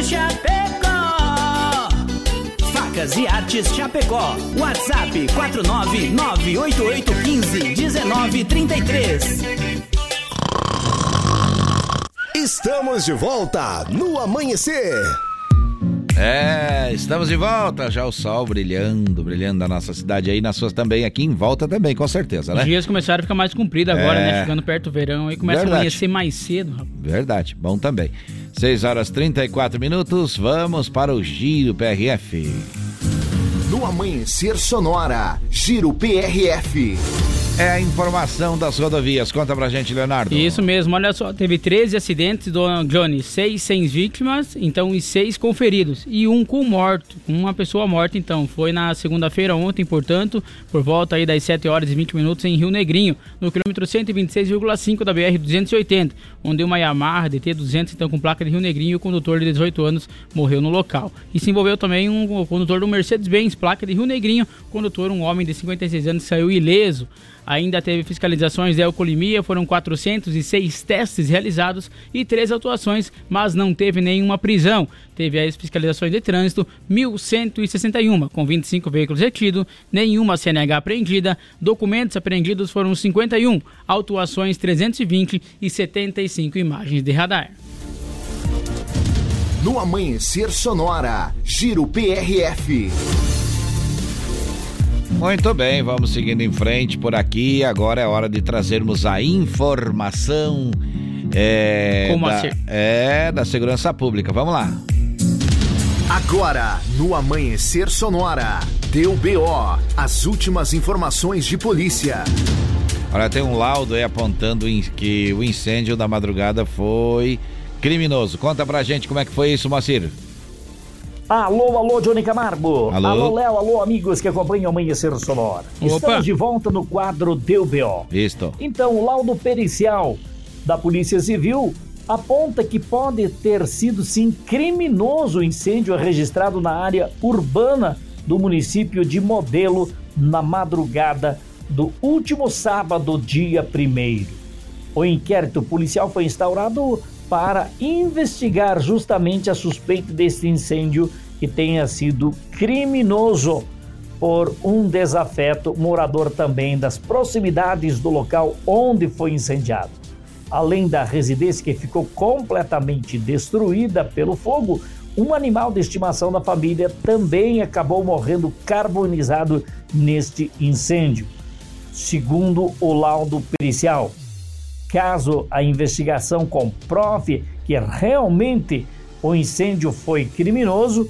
Speaker 29: Artes Chapecó. Facas e Artes Chapecó. WhatsApp 49988151933.
Speaker 28: Estamos de volta no Amanhecer.
Speaker 2: É, estamos de volta, já o sol brilhando, brilhando na nossa cidade aí, nas suas também, aqui em volta também, com certeza, né?
Speaker 3: Os dias começaram a ficar mais compridos agora,
Speaker 2: É.
Speaker 3: né? Chegando perto do verão, aí começa
Speaker 2: Verdade.
Speaker 3: a amanhecer mais cedo, rapaz.
Speaker 2: Verdade, bom também. 6 horas 34 minutos, vamos para o Giro PRF.
Speaker 8: No Amanhecer Sonora, Giro PRF.
Speaker 2: É a informação das rodovias. Conta pra gente, Leonardo.
Speaker 3: Isso mesmo, olha só, teve 13 acidentes do Johnny, 6 sem vítimas, então, e 6 com feridos, e um com morto, com uma pessoa morta, então. Foi na segunda-feira ontem, portanto, por volta aí das 7 horas e 20 minutos em Rio Negrinho, no quilômetro 126,5 da BR-280, onde uma Yamaha DT-200, então, com placa de Rio Negrinho, e o condutor de 18 anos morreu no local. E se envolveu também um o condutor do Mercedes-Benz, placa de Rio Negrinho, condutor, um homem de 56 anos, saiu ileso. Ainda teve fiscalizações de alcoolemia, foram 406 testes realizados e três autuações, mas não teve nenhuma prisão. Teve as fiscalizações de trânsito, 1.161, com 25 veículos retidos, nenhuma CNH apreendida, documentos apreendidos foram 51, autuações 320 e 75 imagens de radar.
Speaker 8: No Amanhecer Sonora, Giro PRF.
Speaker 2: Muito bem, vamos seguindo em frente por aqui. Agora é hora de trazermos a informação é,
Speaker 3: Como
Speaker 2: da,
Speaker 3: assim?
Speaker 2: é, da segurança pública. Vamos lá.
Speaker 8: Agora, no Amanhecer Sonora, deu BO, as últimas informações de polícia.
Speaker 2: Olha, tem um laudo aí apontando em- que o incêndio da madrugada foi criminoso. Conta pra gente como é que foi isso, Moacir.
Speaker 6: Alô, alô, Johnny Camargo.
Speaker 2: Alô.
Speaker 6: Alô, Léo, alô, amigos que acompanham o Amanhecer Sonora.
Speaker 2: Opa.
Speaker 6: Estamos de volta no quadro Deu B.O.
Speaker 2: Visto.
Speaker 6: Então, o laudo pericial da Polícia Civil aponta que pode ter sido sim criminoso o incêndio registrado na área urbana do município de Modelo na madrugada do último sábado, dia 1 O inquérito policial foi instaurado para investigar justamente a suspeita desse incêndio que tenha sido criminoso por um desafeto morador também das proximidades do local onde foi incendiado. Além da residência que ficou completamente destruída pelo fogo, um animal de estimação da família também acabou morrendo carbonizado neste incêndio, segundo o laudo pericial. Caso a investigação comprove que realmente o incêndio foi criminoso,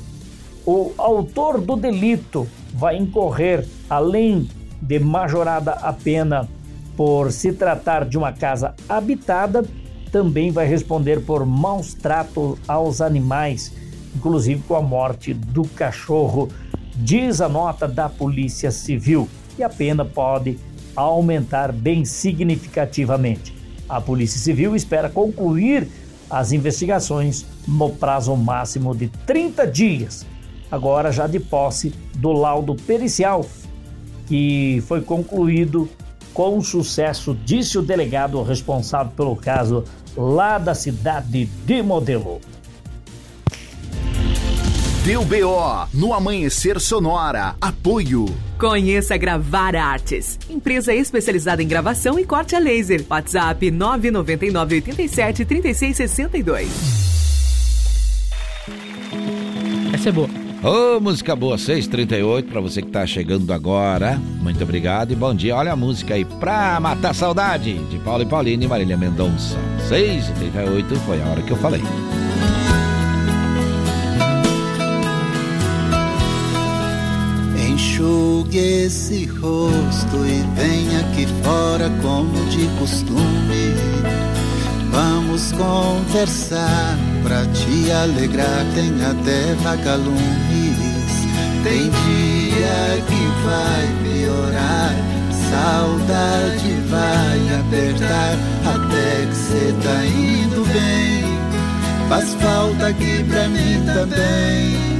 Speaker 6: o autor do delito vai incorrer, além de majorada a pena por se tratar de uma casa habitada, também vai responder por maus tratos aos animais, inclusive com a morte do cachorro, diz a nota da Polícia Civil, e a pena pode aumentar bem significativamente. A Polícia Civil espera concluir as investigações no prazo máximo de 30 dias, agora já de posse do laudo pericial, que foi concluído com sucesso, disse o delegado responsável pelo caso lá da cidade de Modelo.
Speaker 8: Deu BO no Amanhecer Sonora. Apoio.
Speaker 16: Conheça Gravar Artes, empresa especializada em gravação e corte a laser. WhatsApp 999 87 36 62.
Speaker 3: Essa é boa.
Speaker 2: Ô, música boa, 638 pra você que tá chegando agora. Muito obrigado e bom dia. Olha a música aí, Pra Matar Saudade, de Paulo e Pauline e Marília Mendonça. 638 foi a hora que eu falei.
Speaker 30: Enxugue esse rosto e venha aqui fora como de costume. Vamos conversar pra te alegrar, tem até vagalumes. Tem dia que vai piorar, saudade vai apertar, até que cê tá indo bem. Faz falta aqui pra mim também.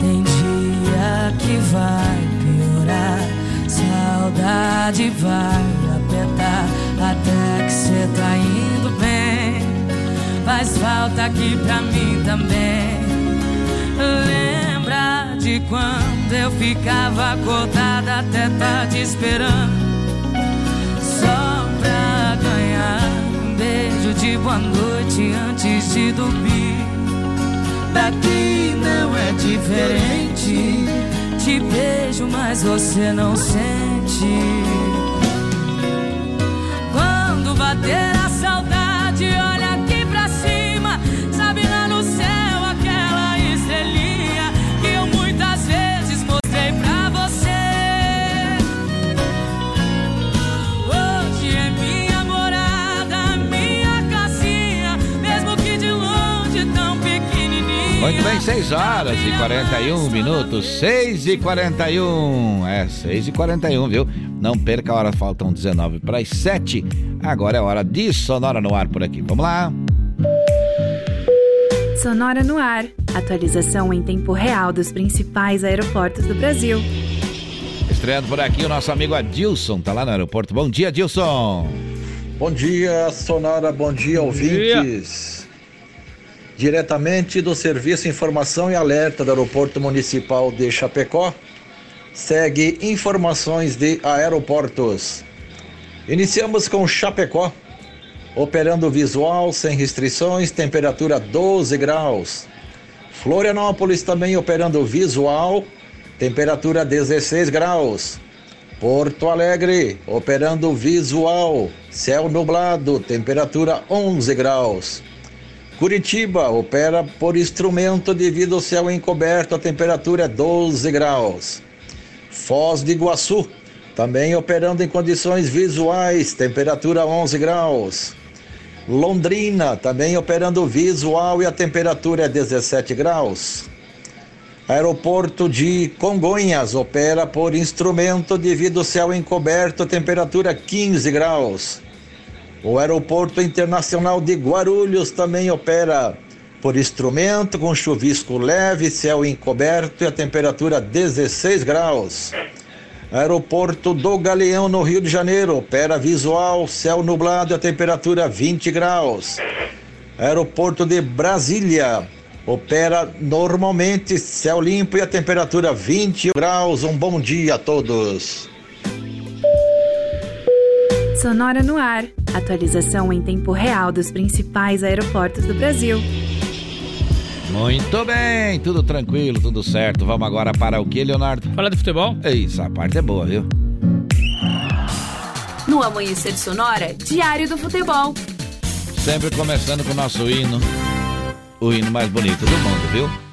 Speaker 31: Tem dia que vai piorar, saudade vai apertar, até que cê tá indo bem. Faz falta aqui pra mim também. Lembra de quando eu ficava acordada até tarde esperando Só pra ganhar um beijo de boa noite antes de dormir Daqui não é diferente. Te beijo, mas você não sente. Quando bater a saudade,
Speaker 2: 6 horas e 41 minutos. 6 e 41. É, 6 e 41, viu? Não perca a hora, faltam 19 para as 7. Agora é hora de Sonora no ar por aqui. Vamos lá.
Speaker 13: Sonora no ar. Atualização em tempo real dos principais aeroportos do Brasil.
Speaker 2: Estreando por aqui o nosso amigo Adilson, tá lá no aeroporto. Bom dia, Adilson.
Speaker 14: Bom dia, Sonora. Bom dia, ouvintes. Diretamente do Serviço Informação e Alerta do Aeroporto Municipal de Chapecó, segue informações de aeroportos. Iniciamos com Chapecó, operando visual sem restrições, temperatura 12 graus. Florianópolis também operando visual, temperatura 16 graus. Porto Alegre, operando visual, céu nublado, temperatura 11 graus. Curitiba opera por instrumento devido ao céu encoberto, a temperatura é 12 graus. Foz de Iguaçu, também operando em condições visuais, temperatura 11 graus. Londrina, também operando visual e a temperatura é 17 graus. Aeroporto de Congonhas opera por instrumento devido ao céu encoberto, temperatura 15 graus. O Aeroporto Internacional de Guarulhos também opera por instrumento com chuvisco leve, céu encoberto e a temperatura 16 graus. Aeroporto do Galeão no Rio de Janeiro opera visual, céu nublado e a temperatura 20 graus. Aeroporto de Brasília opera normalmente, céu limpo e a temperatura 20 graus. Um bom dia a todos.
Speaker 13: Sonora no ar. Atualização em tempo real dos principais aeroportos do Brasil.
Speaker 2: Muito bem, tudo tranquilo, tudo certo. Vamos agora para o que, Leonardo?
Speaker 3: Falar de futebol?
Speaker 2: Isso, a parte é boa, viu?
Speaker 13: No Amanhecer Sonora, Diário do Futebol.
Speaker 2: Sempre começando com o nosso hino. O hino mais bonito do mundo, viu?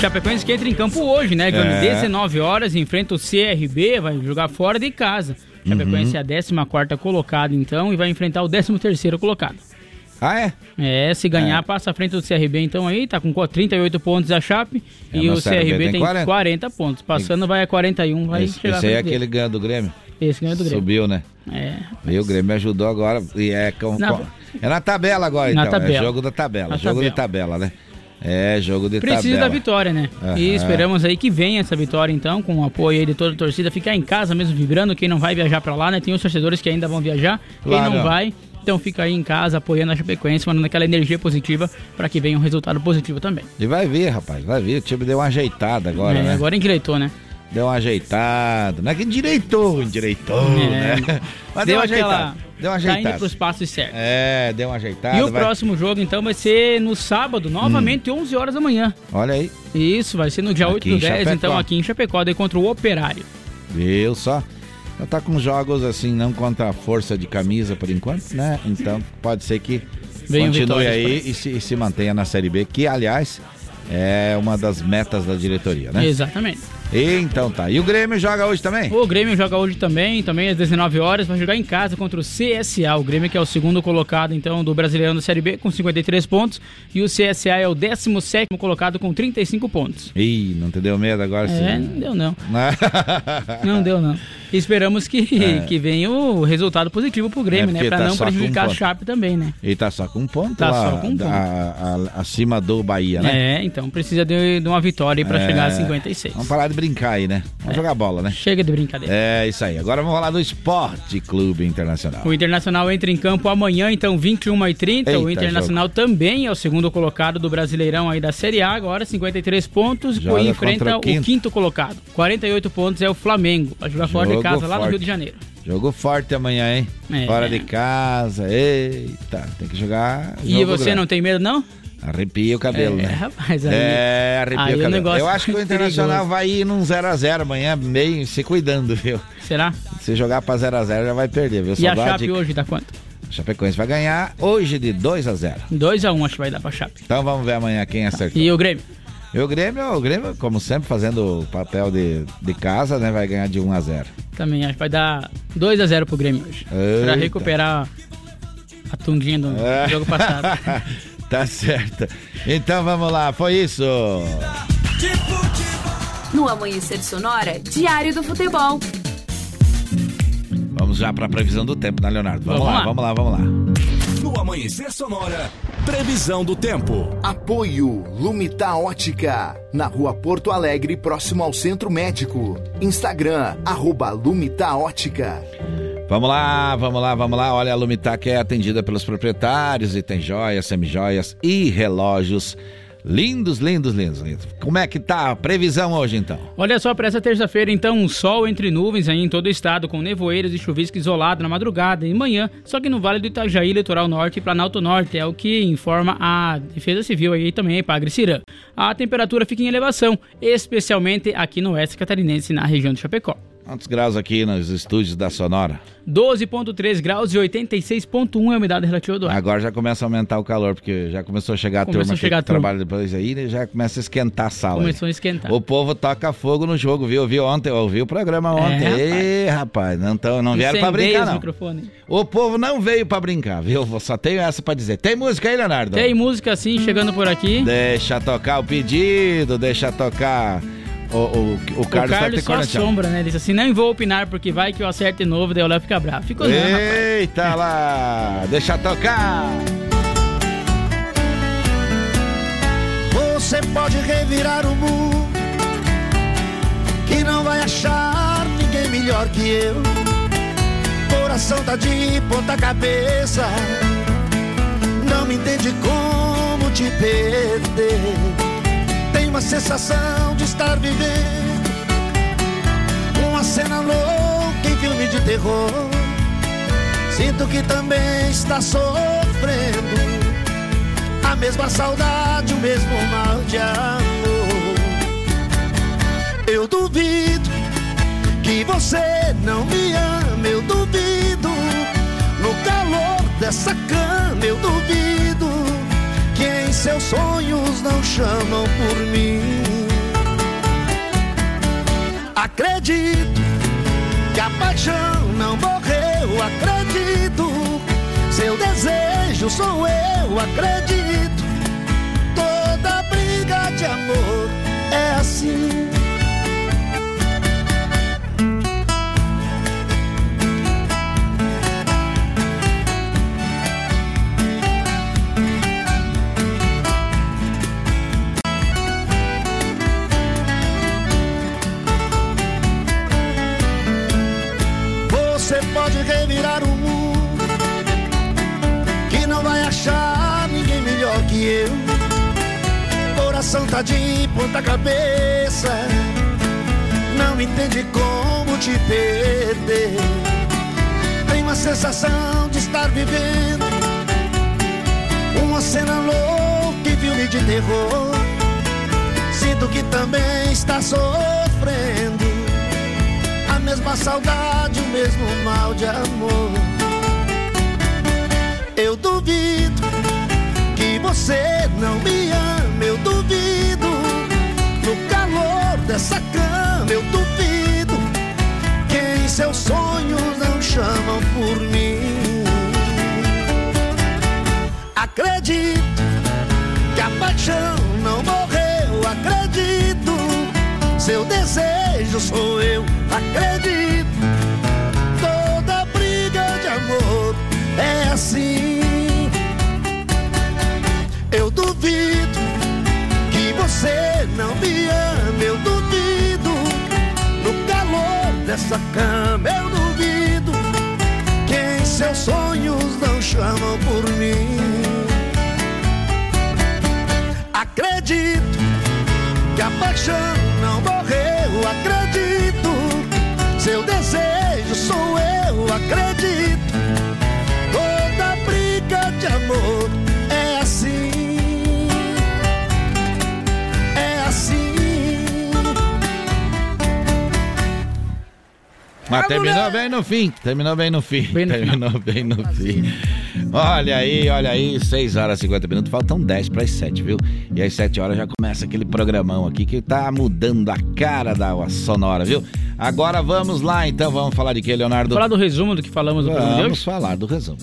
Speaker 3: Chapecoense que entra em campo hoje, né? Quando
Speaker 2: É.
Speaker 3: 19 horas, enfrenta o CRB, vai jogar fora de casa. Chapecoense
Speaker 2: Uhum.
Speaker 3: é a 14 colocado, então, e vai enfrentar o 13 colocado.
Speaker 2: Ah, é?
Speaker 3: É, se ganhar, passa à frente do CRB, então aí, tá com 38 pontos a Chape,
Speaker 2: É,
Speaker 3: e o
Speaker 2: CRB tem
Speaker 3: tem
Speaker 2: 40.
Speaker 3: 40, pontos. Passando vai a 41, vai
Speaker 2: esse
Speaker 3: chegar
Speaker 2: esse aí é aquele ganho do Grêmio.
Speaker 3: Esse ganhou do Grêmio.
Speaker 2: Subiu, né?
Speaker 3: É.
Speaker 2: E o Grêmio ajudou agora. E é, com,
Speaker 3: Na-
Speaker 2: é na tabela agora,
Speaker 3: Na
Speaker 2: então.
Speaker 3: tabela.
Speaker 2: É jogo da tabela.
Speaker 3: Na
Speaker 2: jogo
Speaker 3: tabela.
Speaker 2: de tabela, né? É, jogo de
Speaker 3: Precisa
Speaker 2: tabela.
Speaker 3: da vitória, né?
Speaker 2: Aham.
Speaker 3: E esperamos aí que venha essa vitória, então, com o apoio aí de toda a torcida. Ficar em casa mesmo vibrando. Quem não vai viajar pra lá, né? Tem os torcedores que ainda vão viajar.
Speaker 2: Claro.
Speaker 3: Quem não vai, então fica aí em casa apoiando a Chapecoense, mandando aquela energia positiva pra que venha um resultado positivo também.
Speaker 2: E vai vir, rapaz, vai vir. O time deu uma ajeitada agora,
Speaker 3: É,
Speaker 2: né?
Speaker 3: Agora endireitou, né?
Speaker 2: Deu uma ajeitada. Não é que endireitou, endireitou,
Speaker 3: É.
Speaker 2: né? Mas deu,
Speaker 3: Deu
Speaker 2: uma
Speaker 3: aquela-
Speaker 2: ajeitada. Deu uma
Speaker 3: Tá indo
Speaker 2: ajeitada.
Speaker 3: pros passos certos.
Speaker 2: É, deu uma ajeitada.
Speaker 3: E o
Speaker 2: vai-
Speaker 3: próximo jogo, então, vai ser no sábado, novamente, 11 horas da manhã.
Speaker 2: Olha aí.
Speaker 3: Isso, vai ser no dia
Speaker 2: Aqui
Speaker 3: 8
Speaker 2: em
Speaker 3: do 10,
Speaker 2: Chapecó.
Speaker 3: então, aqui em Chapecó, daí contra o Operário.
Speaker 2: Viu só? Já tá com jogos assim, não contra a força de camisa por enquanto, né? Então pode ser que continue aí e se, e se mantenha na Série B, que aliás é uma das metas da diretoria, né?
Speaker 3: Exatamente.
Speaker 2: Então tá. E o Grêmio joga hoje também?
Speaker 3: O Grêmio joga hoje também, também às 19 horas, vai jogar em casa contra o CSA. O Grêmio que é o segundo colocado, então, do Brasileirão da Série B, com 53 pontos. E o CSA é o 17º colocado com 35 pontos.
Speaker 2: Ih, não te deu medo agora?
Speaker 3: É,
Speaker 2: sim?
Speaker 3: não deu não. Não deu não. Esperamos que,
Speaker 2: É.
Speaker 3: que venha o resultado positivo pro Grêmio,
Speaker 2: É,
Speaker 3: né? Pra
Speaker 2: tá
Speaker 3: não prejudicar a. Chape também, né?
Speaker 2: Ele tá só com um ponto
Speaker 3: Tá
Speaker 2: lá,
Speaker 3: só com um ponto.
Speaker 2: a- a- acima do Bahia, né?
Speaker 3: É, então precisa de, de uma vitória aí pra
Speaker 2: É.
Speaker 3: chegar a 56.
Speaker 2: Vamos parar de brincar aí, né? Vamos jogar bola, né?
Speaker 3: Chega de brincadeira.
Speaker 2: É isso aí. Agora vamos falar do Esporte Clube Internacional.
Speaker 3: O Internacional entra em campo amanhã, então 21h30. o Internacional também é o segundo colocado do Brasileirão aí da Série A, agora 53 pontos
Speaker 2: Joga
Speaker 3: e enfrenta o
Speaker 2: o
Speaker 3: quinto.
Speaker 2: quinto.
Speaker 3: colocado. 48 pontos é o Flamengo. Vai jogar fora de
Speaker 2: Jogo
Speaker 3: casa lá no
Speaker 2: forte.
Speaker 3: Rio de Janeiro.
Speaker 2: Jogo forte amanhã, hein?
Speaker 3: É.
Speaker 2: Fora de casa. Eita, tem que jogar.
Speaker 3: E
Speaker 2: jogo
Speaker 3: você
Speaker 2: grande.
Speaker 3: não tem medo, não?
Speaker 2: Arrepia o cabelo,
Speaker 3: É,
Speaker 2: né?
Speaker 3: rapaz, aí-
Speaker 2: É, arrepia
Speaker 3: aí
Speaker 2: o
Speaker 3: o
Speaker 2: cabelo.
Speaker 3: negócio
Speaker 2: Eu acho que o
Speaker 3: é
Speaker 2: Internacional vai ir num 0x0 amanhã, meio se cuidando, viu?
Speaker 3: Será?
Speaker 2: Se jogar pra 0x0 já vai perder, viu?
Speaker 3: E
Speaker 2: Só
Speaker 3: a Chape hoje dá quanto?
Speaker 2: A Chapecoense vai ganhar hoje de 2x0.
Speaker 3: 2x1 acho que vai dar pra Chape.
Speaker 2: Então vamos ver amanhã quem acertou.
Speaker 3: E o Grêmio?
Speaker 2: E o Grêmio, o Grêmio, como sempre, fazendo o papel de, de casa, né? Vai ganhar de 1x0.
Speaker 3: Também acho que vai dar 2x0 pro Grêmio hoje. Pra
Speaker 2: Eita.
Speaker 3: recuperar a tundinha do
Speaker 2: É.
Speaker 3: jogo passado.
Speaker 2: tá certo. Então vamos lá, foi isso.
Speaker 13: No Amanhecer Sonora, Diário do Futebol.
Speaker 2: Vamos já pra previsão do tempo, né, Leonardo? Vamos,
Speaker 3: Vamos
Speaker 2: lá,
Speaker 3: lá.
Speaker 2: vamos lá, vamos lá.
Speaker 11: No Amanhecer Sonora, previsão do tempo.
Speaker 8: Apoio Lumita Ótica, na rua Porto Alegre, próximo ao Centro Médico. Instagram, arroba Lumita Ótica.
Speaker 2: Vamos lá, vamos lá, vamos lá. Olha, a Lumitac é atendida pelos proprietários e tem joias, semijoias e relógios. Lindos, lindos, lindos, lindos. Como é que tá a previsão hoje, então?
Speaker 3: Olha só, para essa terça-feira, então, um sol entre nuvens aí em todo o estado, com nevoeiros e chuvisco isolado na madrugada e manhã, só que no Vale do Itajaí, Litoral Norte e Planalto Norte, é o que informa a Defesa Civil aí também, Pagre Cirã. A temperatura fica em elevação, especialmente aqui no oeste catarinense, na região de Chapecó.
Speaker 2: Quantos graus aqui nos estúdios da Sonora?
Speaker 3: 12,3 graus e 86,1 é a umidade relativa do ar.
Speaker 2: Agora já começa a aumentar o calor, porque já começou a chegar a
Speaker 3: Começou
Speaker 2: turma
Speaker 3: a chegar
Speaker 2: que
Speaker 3: a
Speaker 2: trabalha depois aí, né, já começa a esquentar a sala. aí.
Speaker 3: Começou a esquentar.
Speaker 2: O povo toca fogo no jogo, viu? Viu ontem, eu ouvi o programa ontem.
Speaker 3: rapaz.
Speaker 2: Ei, rapaz, não, tão, não vieram pra
Speaker 3: Incendeia
Speaker 2: brincar, não.
Speaker 3: microfones.
Speaker 2: O povo não veio pra brincar, viu? Só tenho essa pra dizer. Tem música aí, Leonardo?
Speaker 3: Tem música assim chegando por aqui.
Speaker 2: Deixa tocar o pedido, deixa tocar. O, o, o Carlos,
Speaker 3: o Carlos só assombra, né? Ele disse assim: não vou opinar porque vai que eu acerte novo, daí o Léo fica bravo. Ficou não, rapaz.
Speaker 2: Eita lá, deixa tocar.
Speaker 15: Você pode revirar o mundo, que não vai achar ninguém melhor que eu. Coração tá de ponta cabeça, não me entende como te perder. Uma sensação de estar vivendo uma cena louca em filme de terror. Sinto que também está sofrendo a mesma saudade, o mesmo mal de amor. Eu duvido que você não me ama, eu duvido. No calor dessa cama, eu duvido seus sonhos não chamam por mim. Acredito que a paixão não morreu, acredito. Seu desejo sou eu, acredito. Toda briga de amor é assim. Revirar o mundo, que não vai achar ninguém melhor que eu. Coração tá de ponta cabeça, não entende como te perder. Tem uma sensação de estar vivendo uma cena louca em filme de terror. Sinto que também está sofrendo mesma saudade, o mesmo mal de amor. Eu duvido que você não me ama, eu duvido. No calor dessa cama, eu duvido que em seus sonhos não chamam por mim. Acredito que a paixão não morreu, acredito. Seu desejo sou eu, acredito. Toda briga de amor é assim. Eu duvido que você não me ama, eu duvido. No calor dessa cama, eu duvido. Que em seus sonhos não chamam por mim. Acredito que a paixão não morreu, acredito. Seu desejo sou eu, acredito. Toda briga de amor é assim. É assim.
Speaker 2: Mas terminou bem no fim. Terminou bem no fim. terminou bem no fim. Olha aí, olha aí, 6 horas e 50 minutos, faltam 10 para as 7, viu? E às 7 horas já começa aquele programão aqui que tá mudando a cara da sonora, viu? Agora vamos lá, então, vamos falar de que, Leonardo?
Speaker 3: Falar do resumo do que falamos no programa de
Speaker 2: Vamos
Speaker 3: hoje?
Speaker 2: falar do resumo.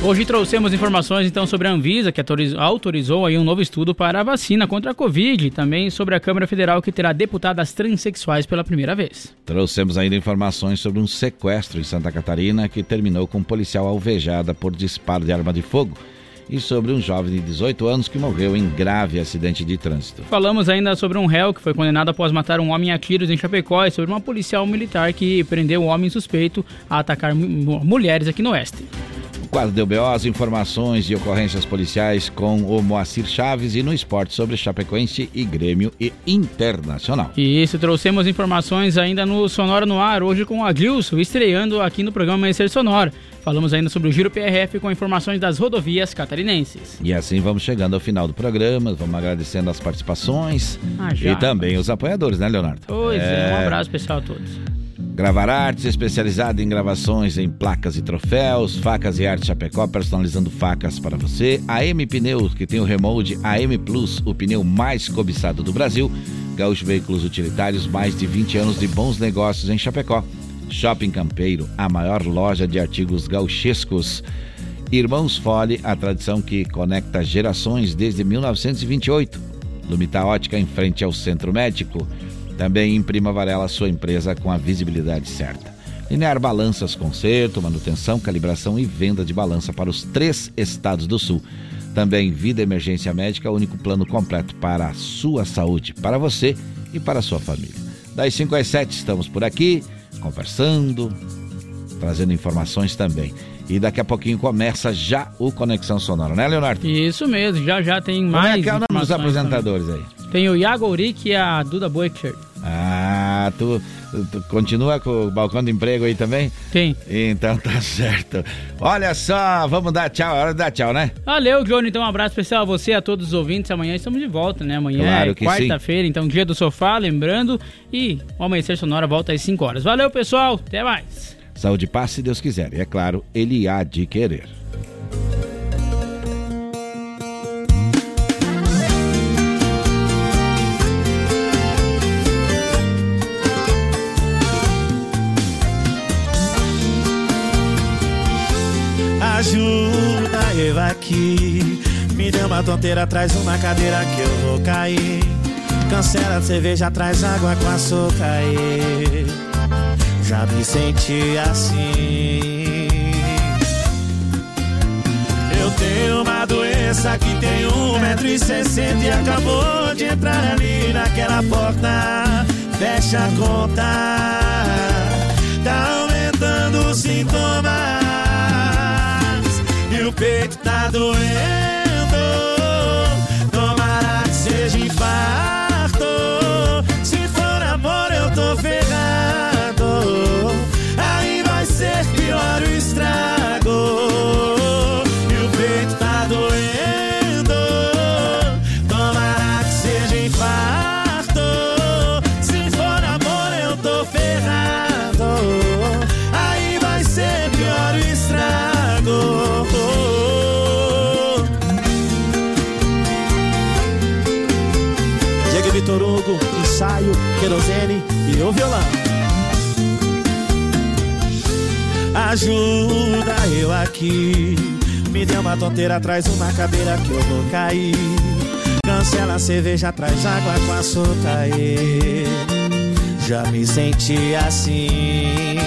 Speaker 3: Hoje trouxemos informações então sobre a Anvisa, que autoriz- autorizou aí um novo estudo para a vacina contra a Covid, e também sobre a Câmara Federal que terá deputadas transexuais pela primeira vez.
Speaker 2: Trouxemos ainda informações sobre um sequestro em Santa Catarina que terminou com um policial alvejada por disparo de arma de fogo e sobre um jovem de 18 anos que morreu em grave acidente de trânsito.
Speaker 3: Falamos ainda sobre um réu que foi condenado após matar um homem a tiros em Chapecó e sobre uma policial militar que prendeu um homem suspeito a atacar mu- mulheres aqui no Oeste.
Speaker 2: O quadro deu as informações e ocorrências policiais com o Moacir Chaves e no esporte sobre Chapecoense e Grêmio e Internacional.
Speaker 3: E isso, trouxemos informações ainda no Sonora no Ar, hoje com a Gilson, estreando aqui no programa Amanhecer Sonora. Falamos ainda sobre o Giro PRF com informações das rodovias catarinenses.
Speaker 2: E assim vamos chegando ao final do programa, vamos agradecendo as participações
Speaker 3: Ah,
Speaker 2: e também os apoiadores, né, Leonardo?
Speaker 3: Pois é, um abraço especial a todos.
Speaker 2: Gravar Artes, especializada em gravações em placas e troféus, facas e arte Chapecó, personalizando facas para você. A M Pneus, que tem o remold AM Plus, o pneu mais cobiçado do Brasil. Gaúcho Veículos Utilitários, mais de 20 anos de bons negócios em Chapecó. Shopping Campeiro, a maior loja de artigos gauchescos. Irmãos Fole, a tradição que conecta gerações desde 1928. Lumita Ótica em frente ao Centro Médico. Também em Prima Varela, sua empresa com a visibilidade certa. Linear Balanças, conserto, manutenção, calibração e venda de balança para os três estados do sul. Também Vida Emergência Médica, único plano completo para a sua saúde, para você e para a sua família. Das 5 às 7 estamos por aqui, conversando, trazendo informações também. E daqui a pouquinho começa já o Conexão Sonora, né, Leonardo?
Speaker 3: Isso mesmo, já já tem
Speaker 2: Como
Speaker 3: mais
Speaker 2: é que é o nome dos apresentadores aí?
Speaker 3: também. Tem o Iago Auric e a Duda Boecher.
Speaker 2: Ah, tu, tu continua com o balcão de emprego aí também?
Speaker 3: Tem.
Speaker 2: Então tá certo. Olha só, vamos dar tchau, é hora de dar tchau, né?
Speaker 3: Valeu, Johnny. Então, um abraço especial a você, a todos os ouvintes. Amanhã estamos de volta, né? Amanhã
Speaker 2: Claro
Speaker 3: é quarta-feira, então dia do sofá, lembrando. E o Amanhecer Sonora volta às 5 horas. Valeu, pessoal. Até mais.
Speaker 2: Saúde e paz, se Deus quiser. E é claro, ele há de querer.
Speaker 32: Aqui. Me deu uma tonteira, traz uma cadeira que eu vou cair. Cancela a cerveja, traz água com açúcar. aí. Já me senti assim. Eu tenho uma doença que tem um metro e sessenta e acabou de entrar ali naquela porta. Fecha a conta, tá aumentando os sintomas e o peito tá doendo. Ensaio, querosene e o violão. Ajuda eu aqui. Me deu uma tonteira, traz uma cadeira que eu vou cair. Cancela a cerveja, traz água com açúcar. aí. Já me senti assim.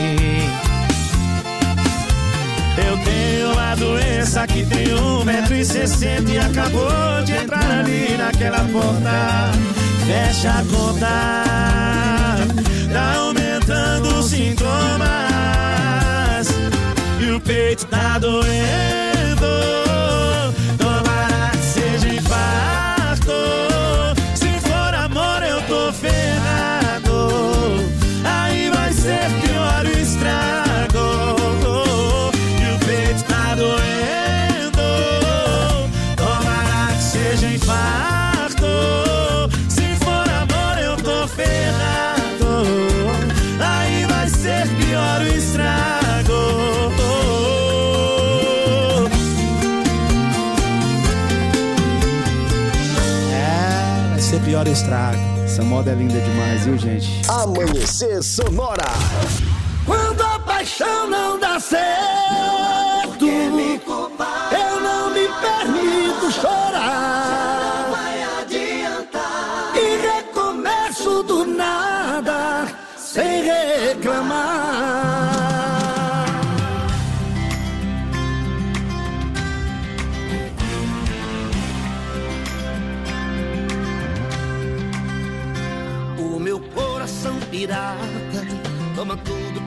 Speaker 32: Eu tenho uma doença que tem um metro e sessenta e acabou de entrar ali naquela porta. Fecha a conta, tá aumentando os sintomas e o peito tá doendo.
Speaker 33: Moda é linda demais, viu, gente?
Speaker 28: Amanhecer Sonora.
Speaker 29: Quando a paixão não dá certo,
Speaker 15: Eu não me permito chorar.